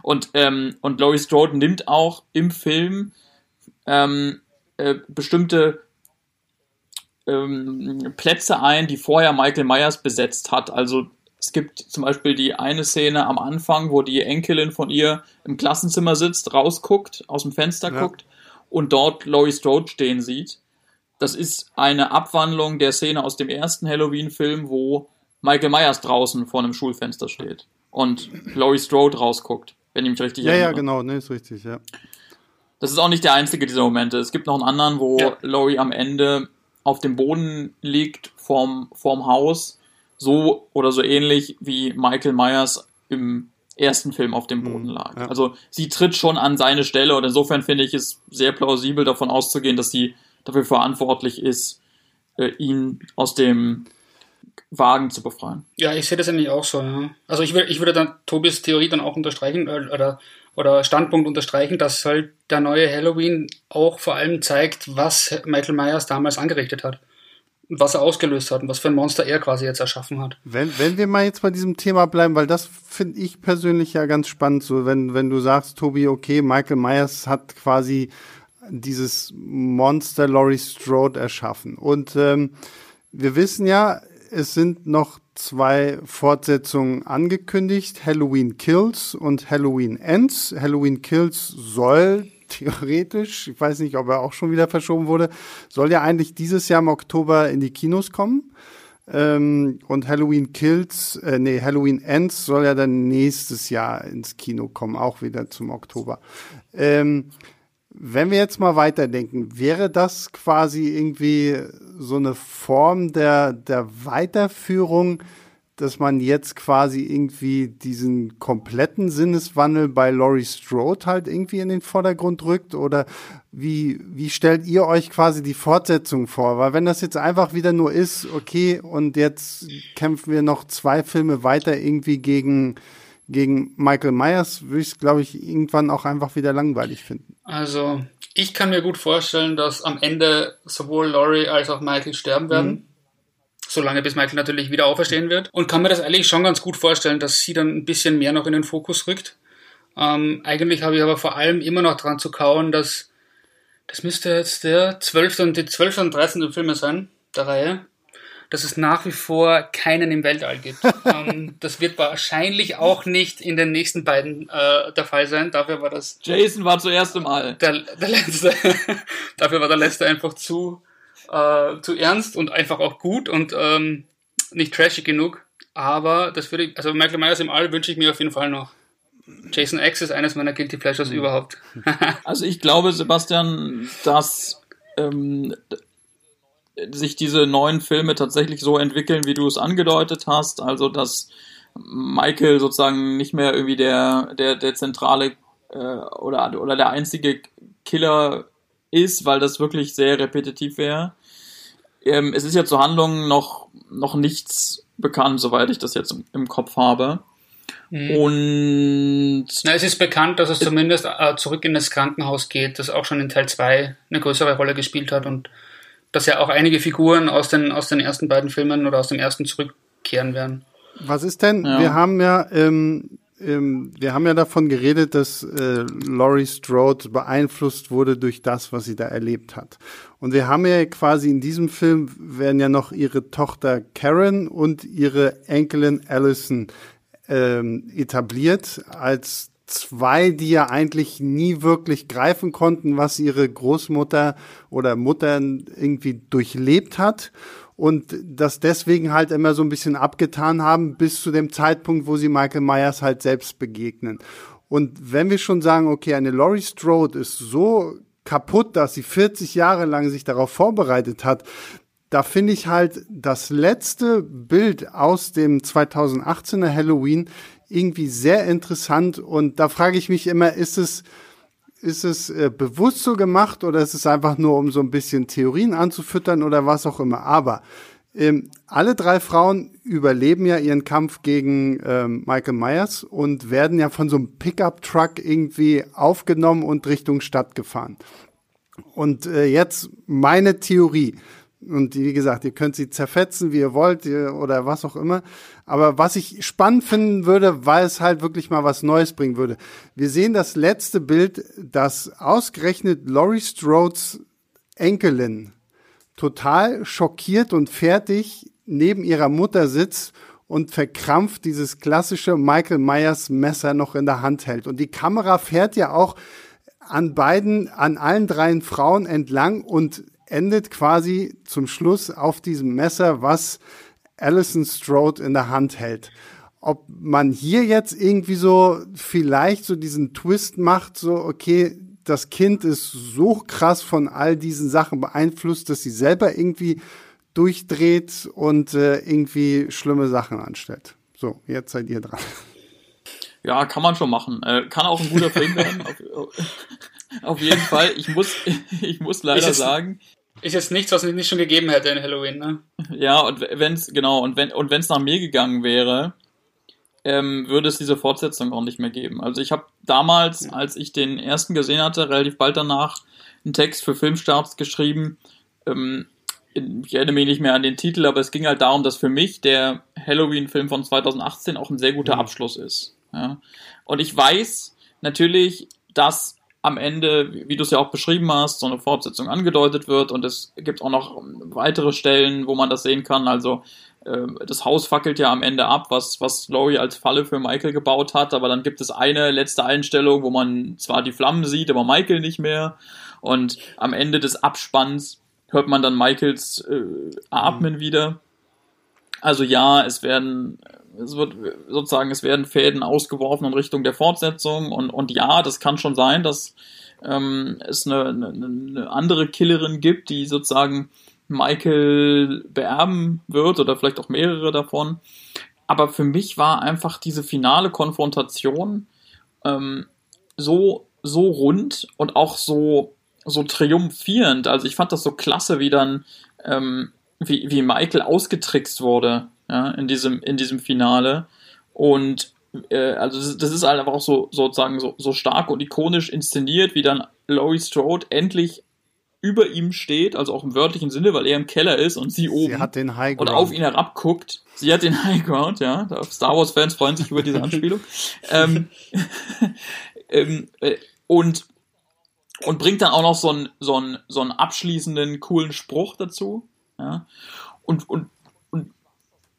Und, ähm, und Laurie Strode nimmt auch im Film ähm, äh, bestimmte ähm, Plätze ein, die vorher Michael Myers besetzt hat. Also es gibt zum Beispiel die eine Szene am Anfang, wo die Enkelin von ihr im Klassenzimmer sitzt, rausguckt, aus dem Fenster ja. guckt und dort Laurie Strode stehen sieht. Das ist eine Abwandlung der Szene aus dem ersten Halloween-Film, wo Michael Myers draußen vor einem Schulfenster steht und Laurie Strode rausguckt, wenn ich mich richtig ja, erinnere. Ja, genau, ne, ist richtig, ja. Das ist auch nicht der einzige dieser Momente. Es gibt noch einen anderen, wo ja. Laurie am Ende auf dem Boden liegt vorm, vorm Haus, so oder so ähnlich wie Michael Myers im ersten Film auf dem Boden mhm, lag. Ja. Also sie tritt schon an seine Stelle und insofern finde ich es sehr plausibel davon auszugehen, dass sie dafür verantwortlich ist, äh, ihn aus dem Wagen zu befreien. Ja, ich sehe das eigentlich auch so. Ja. Also ich, will, ich würde dann Tobis Theorie dann auch unterstreichen äh, oder, oder Standpunkt unterstreichen, dass halt der neue Halloween auch vor allem zeigt, was Michael Myers damals angerichtet hat. Was er ausgelöst hat und was für ein Monster er quasi jetzt erschaffen hat. Wenn, wenn wir mal jetzt bei diesem Thema bleiben, weil das finde ich persönlich ja ganz spannend, so wenn, wenn du sagst, Tobi, okay, Michael Myers hat quasi dieses Monster Laurie Strode erschaffen. Und ähm, wir wissen ja, es sind noch zwei Fortsetzungen angekündigt, Halloween Kills und Halloween Ends. Halloween Kills soll theoretisch, ich weiß nicht, ob er auch schon wieder verschoben wurde, soll ja eigentlich dieses Jahr im Oktober in die Kinos kommen. Ähm, und Halloween Kills, äh, nee, Halloween Ends soll ja dann nächstes Jahr ins Kino kommen, auch wieder zum Oktober. Ähm, wenn wir jetzt mal weiterdenken, wäre das quasi irgendwie so eine Form der, der Weiterführung, dass man jetzt quasi irgendwie diesen kompletten Sinneswandel bei Laurie Strode halt irgendwie in den Vordergrund rückt? Oder wie, wie stellt ihr euch quasi die Fortsetzung vor? Weil wenn das jetzt einfach wieder nur ist, okay, und jetzt kämpfen wir noch zwei Filme weiter irgendwie gegen gegen Michael Myers würde ich es, glaube ich, irgendwann auch einfach wieder langweilig finden. Also, ich kann mir gut vorstellen, dass am Ende sowohl Laurie als auch Michael sterben werden. Mhm. Solange bis Michael natürlich wieder auferstehen wird. Und kann mir das eigentlich schon ganz gut vorstellen, dass sie dann ein bisschen mehr noch in den Fokus rückt. Ähm, eigentlich habe ich aber vor allem immer noch dran zu kauen, dass das müsste jetzt der 12. und die 12. und 13. Filme sein, der Reihe dass es nach wie vor keinen im Weltall gibt. ähm, das wird wahrscheinlich auch nicht in den nächsten beiden äh, der Fall sein. Dafür war das. Jason war zuerst im All. Der, der letzte. dafür war der letzte einfach zu, äh, zu ernst und einfach auch gut und ähm, nicht trashig genug. Aber das würde ich, also Michael Myers im All wünsche ich mir auf jeden Fall noch. Jason X ist eines meiner Guilty Pleasures mhm. überhaupt. also ich glaube, Sebastian, dass ähm, sich diese neuen Filme tatsächlich so entwickeln, wie du es angedeutet hast, also dass Michael sozusagen nicht mehr irgendwie der, der, der zentrale äh, oder, oder der einzige Killer ist, weil das wirklich sehr repetitiv wäre. Ähm, es ist ja zur Handlung noch, noch nichts bekannt, soweit ich das jetzt im, im Kopf habe. Mhm. Und Na, es ist bekannt, dass es zumindest äh, zurück in das Krankenhaus geht, das auch schon in Teil 2 eine größere Rolle gespielt hat und dass ja auch einige Figuren aus den, aus den ersten beiden Filmen oder aus dem ersten zurückkehren werden. Was ist denn? Ja. Wir haben ja, ähm, ähm, wir haben ja davon geredet, dass äh, Laurie Strode beeinflusst wurde durch das, was sie da erlebt hat. Und wir haben ja quasi in diesem Film werden ja noch ihre Tochter Karen und ihre Enkelin Allison ähm, etabliert als zwei, die ja eigentlich nie wirklich greifen konnten, was ihre Großmutter oder Mutter irgendwie durchlebt hat und das deswegen halt immer so ein bisschen abgetan haben bis zu dem Zeitpunkt, wo sie Michael Myers halt selbst begegnen. Und wenn wir schon sagen, okay, eine Laurie Strode ist so kaputt, dass sie 40 Jahre lang sich darauf vorbereitet hat, da finde ich halt das letzte Bild aus dem 2018er Halloween irgendwie sehr interessant und da frage ich mich immer, ist es, ist es äh, bewusst so gemacht oder ist es einfach nur, um so ein bisschen Theorien anzufüttern oder was auch immer. Aber ähm, alle drei Frauen überleben ja ihren Kampf gegen ähm, Michael Myers und werden ja von so einem Pickup-Truck irgendwie aufgenommen und Richtung Stadt gefahren. Und äh, jetzt meine Theorie. Und wie gesagt, ihr könnt sie zerfetzen, wie ihr wollt, oder was auch immer. Aber was ich spannend finden würde, weil es halt wirklich mal was Neues bringen würde. Wir sehen das letzte Bild, das ausgerechnet Laurie Strodes Enkelin total schockiert und fertig neben ihrer Mutter sitzt und verkrampft dieses klassische Michael Myers Messer noch in der Hand hält. Und die Kamera fährt ja auch an beiden, an allen dreien Frauen entlang und endet quasi zum Schluss auf diesem Messer, was Alison Strode in der Hand hält. Ob man hier jetzt irgendwie so vielleicht so diesen Twist macht, so, okay, das Kind ist so krass von all diesen Sachen beeinflusst, dass sie selber irgendwie durchdreht und äh, irgendwie schlimme Sachen anstellt. So, jetzt seid ihr dran. Ja, kann man schon machen. Äh, kann auch ein guter Film werden. auf, auf, jeden Fall. Ich muss, ich muss leider ist sagen. Ist jetzt nichts, was es nicht schon gegeben hätte in Halloween, ne? Ja, und wenn's, genau, und wenn, und wenn's nach mir gegangen wäre, ähm, würde es diese Fortsetzung auch nicht mehr geben. Also ich habe damals, als ich den ersten gesehen hatte, relativ bald danach einen Text für Filmstarts geschrieben. Ähm, ich erinnere mich nicht mehr an den Titel, aber es ging halt darum, dass für mich der Halloween-Film von 2018 auch ein sehr guter mhm. Abschluss ist. Ja. Und ich weiß natürlich, dass am Ende, wie du es ja auch beschrieben hast, so eine Fortsetzung angedeutet wird und es gibt auch noch weitere Stellen, wo man das sehen kann. Also äh, das Haus fackelt ja am Ende ab, was, was Laurie als Falle für Michael gebaut hat, aber dann gibt es eine letzte Einstellung, wo man zwar die Flammen sieht, aber Michael nicht mehr. Und am Ende des Abspanns hört man dann Michaels äh, Atmen mhm. wieder. Also ja, es werden es wird sozusagen, es werden Fäden ausgeworfen in Richtung der Fortsetzung und, und ja, das kann schon sein, dass ähm, es eine, eine, eine andere Killerin gibt, die sozusagen Michael beerben wird oder vielleicht auch mehrere davon. Aber für mich war einfach diese finale Konfrontation ähm, so, so rund und auch so, so triumphierend. Also ich fand das so klasse, wie dann, ähm, wie, wie Michael ausgetrickst wurde ja, in diesem, in diesem Finale. Und äh, also das ist halt einfach auch so sozusagen so, so stark und ikonisch inszeniert, wie dann Laurie Strode endlich über ihm steht, also auch im wörtlichen Sinne, weil er im Keller ist und sie oben. Sie hat den High Ground. Und auf ihn herabguckt. Sie hat den High Ground, ja. Star Wars Fans freuen sich über diese Anspielung. ähm, ähm, äh, und und bringt dann auch noch so einen so einen so einen abschließenden coolen Spruch dazu. Ja. Und und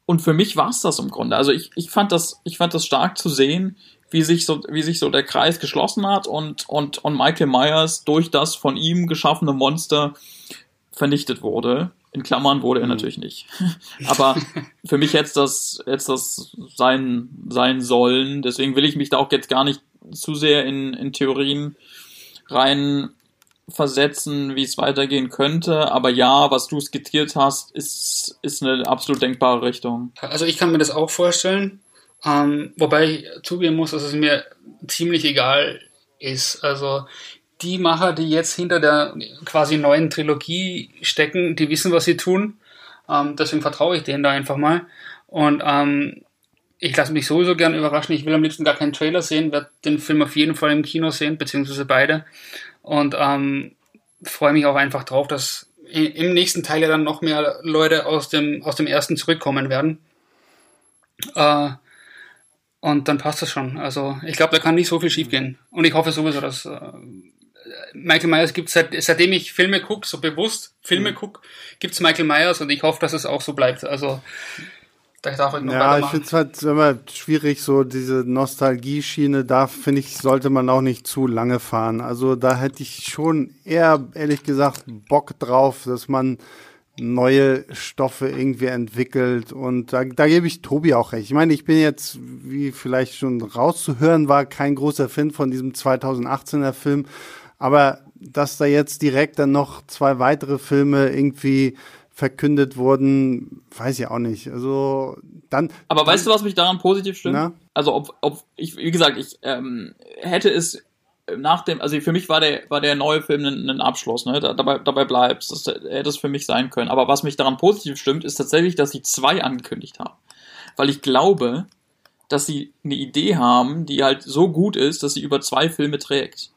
und für mich war es das im Grunde. Also ich, ich fand das, ich fand das stark zu sehen, wie sich so, wie sich so der Kreis geschlossen hat und, und, und Michael Myers durch das von ihm geschaffene Monster vernichtet wurde. In Klammern wurde er mhm. natürlich nicht. Aber für mich hätte das, hätte das sein, sein sollen. Deswegen will ich mich da auch jetzt gar nicht zu sehr in, in Theorien rein versetzen, wie es weitergehen könnte. Aber ja, was du skizziert hast, ist, ist eine absolut denkbare Richtung. Also ich kann mir das auch vorstellen. Ähm, wobei ich zugeben muss, dass es mir ziemlich egal ist. Also die Macher, die jetzt hinter der quasi neuen Trilogie stecken, die wissen, was sie tun. Ähm, deswegen vertraue ich denen da einfach mal. Und ähm, ich lasse mich sowieso gern überraschen. Ich will am liebsten gar keinen Trailer sehen, werde den Film auf jeden Fall im Kino sehen, beziehungsweise beide. Und ähm, freue mich auch einfach drauf, dass im nächsten Teil ja dann noch mehr Leute aus dem, aus dem ersten zurückkommen werden. Äh, und dann passt das schon. Also ich glaube, da kann nicht so viel schiefgehen. Und ich hoffe sowieso, dass äh, Michael Myers gibt seit, seitdem ich Filme gucke, so bewusst Filme mhm. gucke, gibt's Michael Myers und ich hoffe, dass es auch so bleibt. Also da darf ich noch ja, ich finde es halt immer schwierig, so diese Nostalgie-Schiene, da finde ich, sollte man auch nicht zu lange fahren. Also da hätte ich schon eher, ehrlich gesagt, Bock drauf, dass man neue Stoffe irgendwie entwickelt. Und da, da gebe ich Tobi auch recht. Ich meine, ich bin jetzt, wie vielleicht schon rauszuhören war, kein großer Fan von diesem 2018er Film. Aber dass da jetzt direkt dann noch zwei weitere Filme irgendwie verkündet wurden, weiß ich auch nicht. Also dann. Aber dann, weißt du, was mich daran positiv stimmt? Na? Also ob, ob ich, wie gesagt, ich ähm, hätte es nach dem, also für mich war der war der neue Film ein, ein Abschluss, ne? dabei dabei bleibst, das hätte es für mich sein können. Aber was mich daran positiv stimmt, ist tatsächlich, dass sie zwei angekündigt haben, weil ich glaube, dass sie eine Idee haben, die halt so gut ist, dass sie über zwei Filme trägt.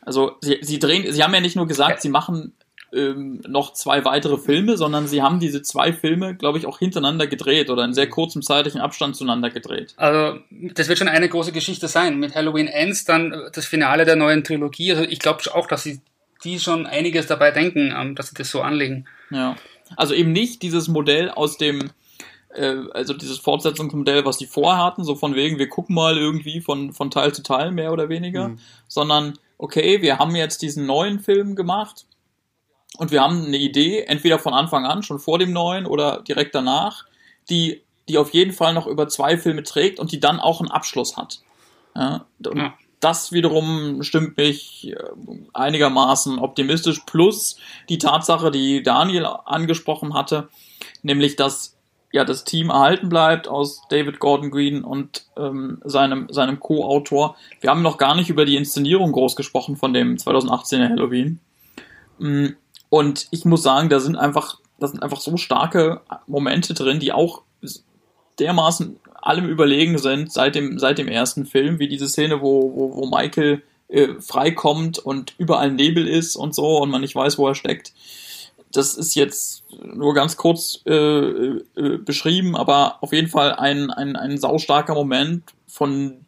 Also sie, sie drehen, sie haben ja nicht nur gesagt, sie machen ähm, noch zwei weitere Filme, sondern sie haben diese zwei Filme, glaube ich, auch hintereinander gedreht oder in sehr kurzem zeitlichen Abstand zueinander gedreht. Also das wird schon eine große Geschichte sein. Mit Halloween Ends dann das Finale der neuen Trilogie. Also ich glaube auch, dass sie die schon einiges dabei denken, ähm, dass sie das so anlegen. Ja. Also eben nicht dieses Modell aus dem äh, also dieses Fortsetzungsmodell, was die vorher hatten, so von wegen, wir gucken mal irgendwie von, von Teil zu Teil mehr oder weniger, mhm. sondern okay, wir haben jetzt diesen neuen Film gemacht und wir haben eine Idee, entweder von Anfang an, schon vor dem neuen oder direkt danach, die, die auf jeden Fall noch über zwei Filme trägt und die dann auch einen Abschluss hat. Ja, ja. Das wiederum stimmt mich äh, einigermaßen optimistisch, plus die Tatsache, die Daniel angesprochen hatte, nämlich dass ja das Team erhalten bleibt aus David Gordon Green und ähm, seinem, seinem Co-Autor. Wir haben noch gar nicht über die Inszenierung groß gesprochen von dem 2018er Halloween. Mm, und ich muss sagen, da sind einfach, da sind einfach so starke Momente drin, die auch dermaßen allem überlegen sind seit dem, seit dem ersten Film, wie diese Szene, wo, wo, wo Michael äh, freikommt und überall Nebel ist und so und man nicht weiß, wo er steckt. Das ist jetzt nur ganz kurz äh, äh, beschrieben, aber auf jeden Fall ein, ein, ein saustarker Moment von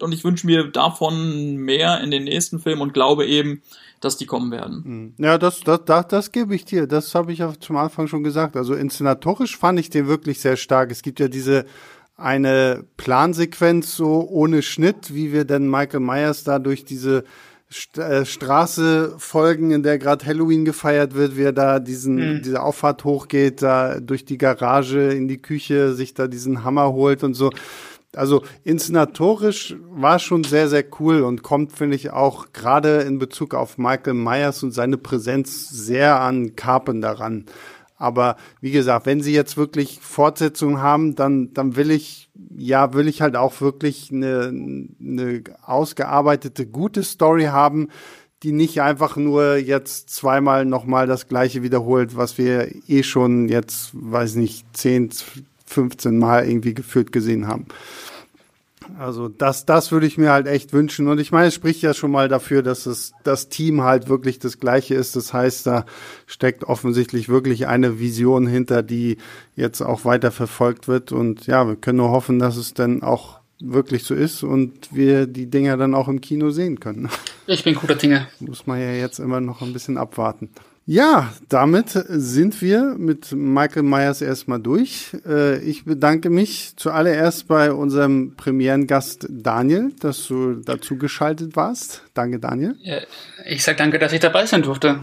und ich wünsche mir davon mehr in den nächsten Filmen und glaube eben, dass die kommen werden. Hm. Ja, das, das, das, das gebe ich dir. Das habe ich ja zum Anfang schon gesagt. Also inszenatorisch fand ich den wirklich sehr stark. Es gibt ja diese eine Plansequenz so ohne Schnitt, wie wir denn Michael Myers da durch diese St äh, Straße folgen, in der gerade Halloween gefeiert wird, wie er da diesen, mhm. diese Auffahrt hochgeht, da durch die Garage in die Küche, sich da diesen Hammer holt und so. Also inszenatorisch war schon sehr, sehr cool und kommt, finde ich, auch gerade in Bezug auf Michael Myers und seine Präsenz sehr an Carpenter ran. Aber wie gesagt, wenn sie jetzt wirklich Fortsetzungen haben, dann, dann will ich, ja, will ich halt auch wirklich eine, eine ausgearbeitete, gute Story haben, die nicht einfach nur jetzt zweimal nochmal das gleiche wiederholt, was wir eh schon jetzt, weiß nicht, 10, 15 Mal irgendwie geführt gesehen haben. Also das, das würde ich mir halt echt wünschen. Und ich meine, es spricht ja schon mal dafür, dass es das Team halt wirklich das gleiche ist. Das heißt, da steckt offensichtlich wirklich eine Vision hinter, die jetzt auch weiter verfolgt wird. Und ja, wir können nur hoffen, dass es dann auch wirklich so ist und wir die Dinger dann auch im Kino sehen können. Ich bin guter Dinge. Muss man ja jetzt immer noch ein bisschen abwarten. Ja, damit sind wir mit Michael Myers erstmal durch. Äh, ich bedanke mich zuallererst bei unserem Premierengast Daniel, dass du dazu geschaltet warst. Danke, Daniel. Ich sage danke, dass ich dabei sein durfte.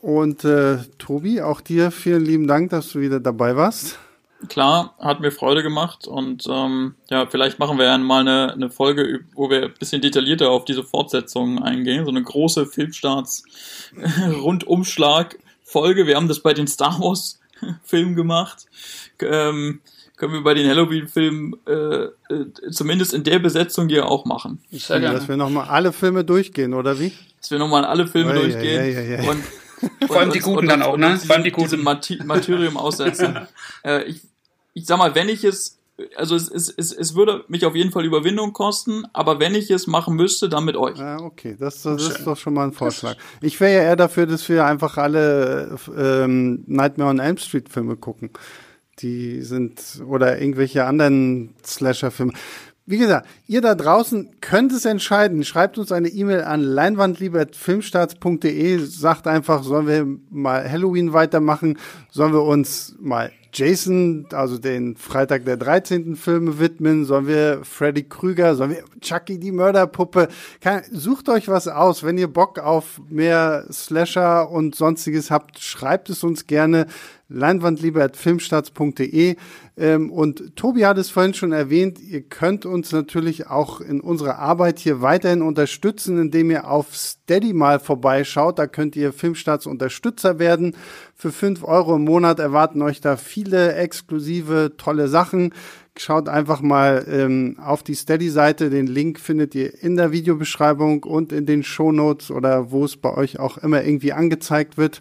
Und äh, Tobi, auch dir vielen lieben Dank, dass du wieder dabei warst klar, hat mir Freude gemacht und ähm, ja, vielleicht machen wir ja mal eine, eine Folge, wo wir ein bisschen detaillierter auf diese Fortsetzungen eingehen. So eine große Filmstarts-Rundumschlag-Folge. Wir haben das bei den Star Wars-Filmen gemacht. Ähm, können wir bei den Halloween-Filmen äh, äh, zumindest in der Besetzung hier auch machen. Ich sage, dass wir nochmal alle Filme durchgehen, oder wie? Dass wir nochmal alle Filme oh, durchgehen. Ja, ja, ja, und vor allem die Guten dann auch, ne? Vor allem die Guten. Martyrium aussetzen. äh, ich, ich sag mal, wenn ich es, also es, es, es, es würde mich auf jeden Fall Überwindung kosten, aber wenn ich es machen müsste, dann mit euch. Ja, okay, das, das ist doch schon mal ein Vorschlag. Ich wäre ja eher dafür, dass wir einfach alle ähm, Nightmare on Elm Street Filme gucken. Die sind, oder irgendwelche anderen Slasher-Filme. Wie gesagt, ihr da draußen könnt es entscheiden. Schreibt uns eine E-Mail an leinwandliebe.filmstarts.de. Sagt einfach, sollen wir mal Halloween weitermachen? Sollen wir uns mal Jason, also den Freitag der 13. Filme widmen? Sollen wir Freddy Krüger? Sollen wir Chucky die Mörderpuppe? Kann, sucht euch was aus. Wenn ihr Bock auf mehr Slasher und sonstiges habt, schreibt es uns gerne leinwandliebe.filmstarts.de. Ähm, und Tobi hat es vorhin schon erwähnt, ihr könnt uns natürlich auch in unserer Arbeit hier weiterhin unterstützen, indem ihr auf Steady mal vorbeischaut. Da könnt ihr Filmstarts Unterstützer werden. Für fünf Euro im Monat erwarten euch da viele exklusive, tolle Sachen. Schaut einfach mal ähm, auf die Steady-Seite. Den Link findet ihr in der Videobeschreibung und in den Shownotes oder wo es bei euch auch immer irgendwie angezeigt wird.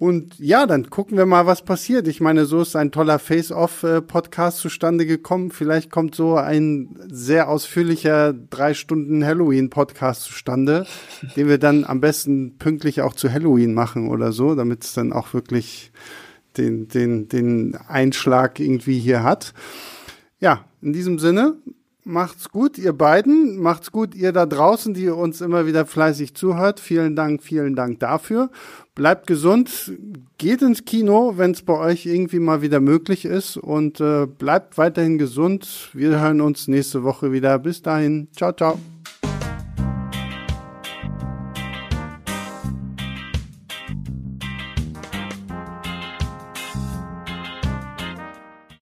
Und ja, dann gucken wir mal, was passiert. Ich meine, so ist ein toller Face-Off-Podcast zustande gekommen. Vielleicht kommt so ein sehr ausführlicher drei Stunden Halloween-Podcast zustande, den wir dann am besten pünktlich auch zu Halloween machen oder so, damit es dann auch wirklich den, den, den Einschlag irgendwie hier hat. Ja, in diesem Sinne, macht's gut, ihr beiden. Macht's gut, ihr da draußen, die uns immer wieder fleißig zuhört. Vielen Dank, vielen Dank dafür. Bleibt gesund, geht ins Kino, wenn es bei euch irgendwie mal wieder möglich ist und äh, bleibt weiterhin gesund. Wir hören uns nächste Woche wieder. Bis dahin. Ciao, ciao.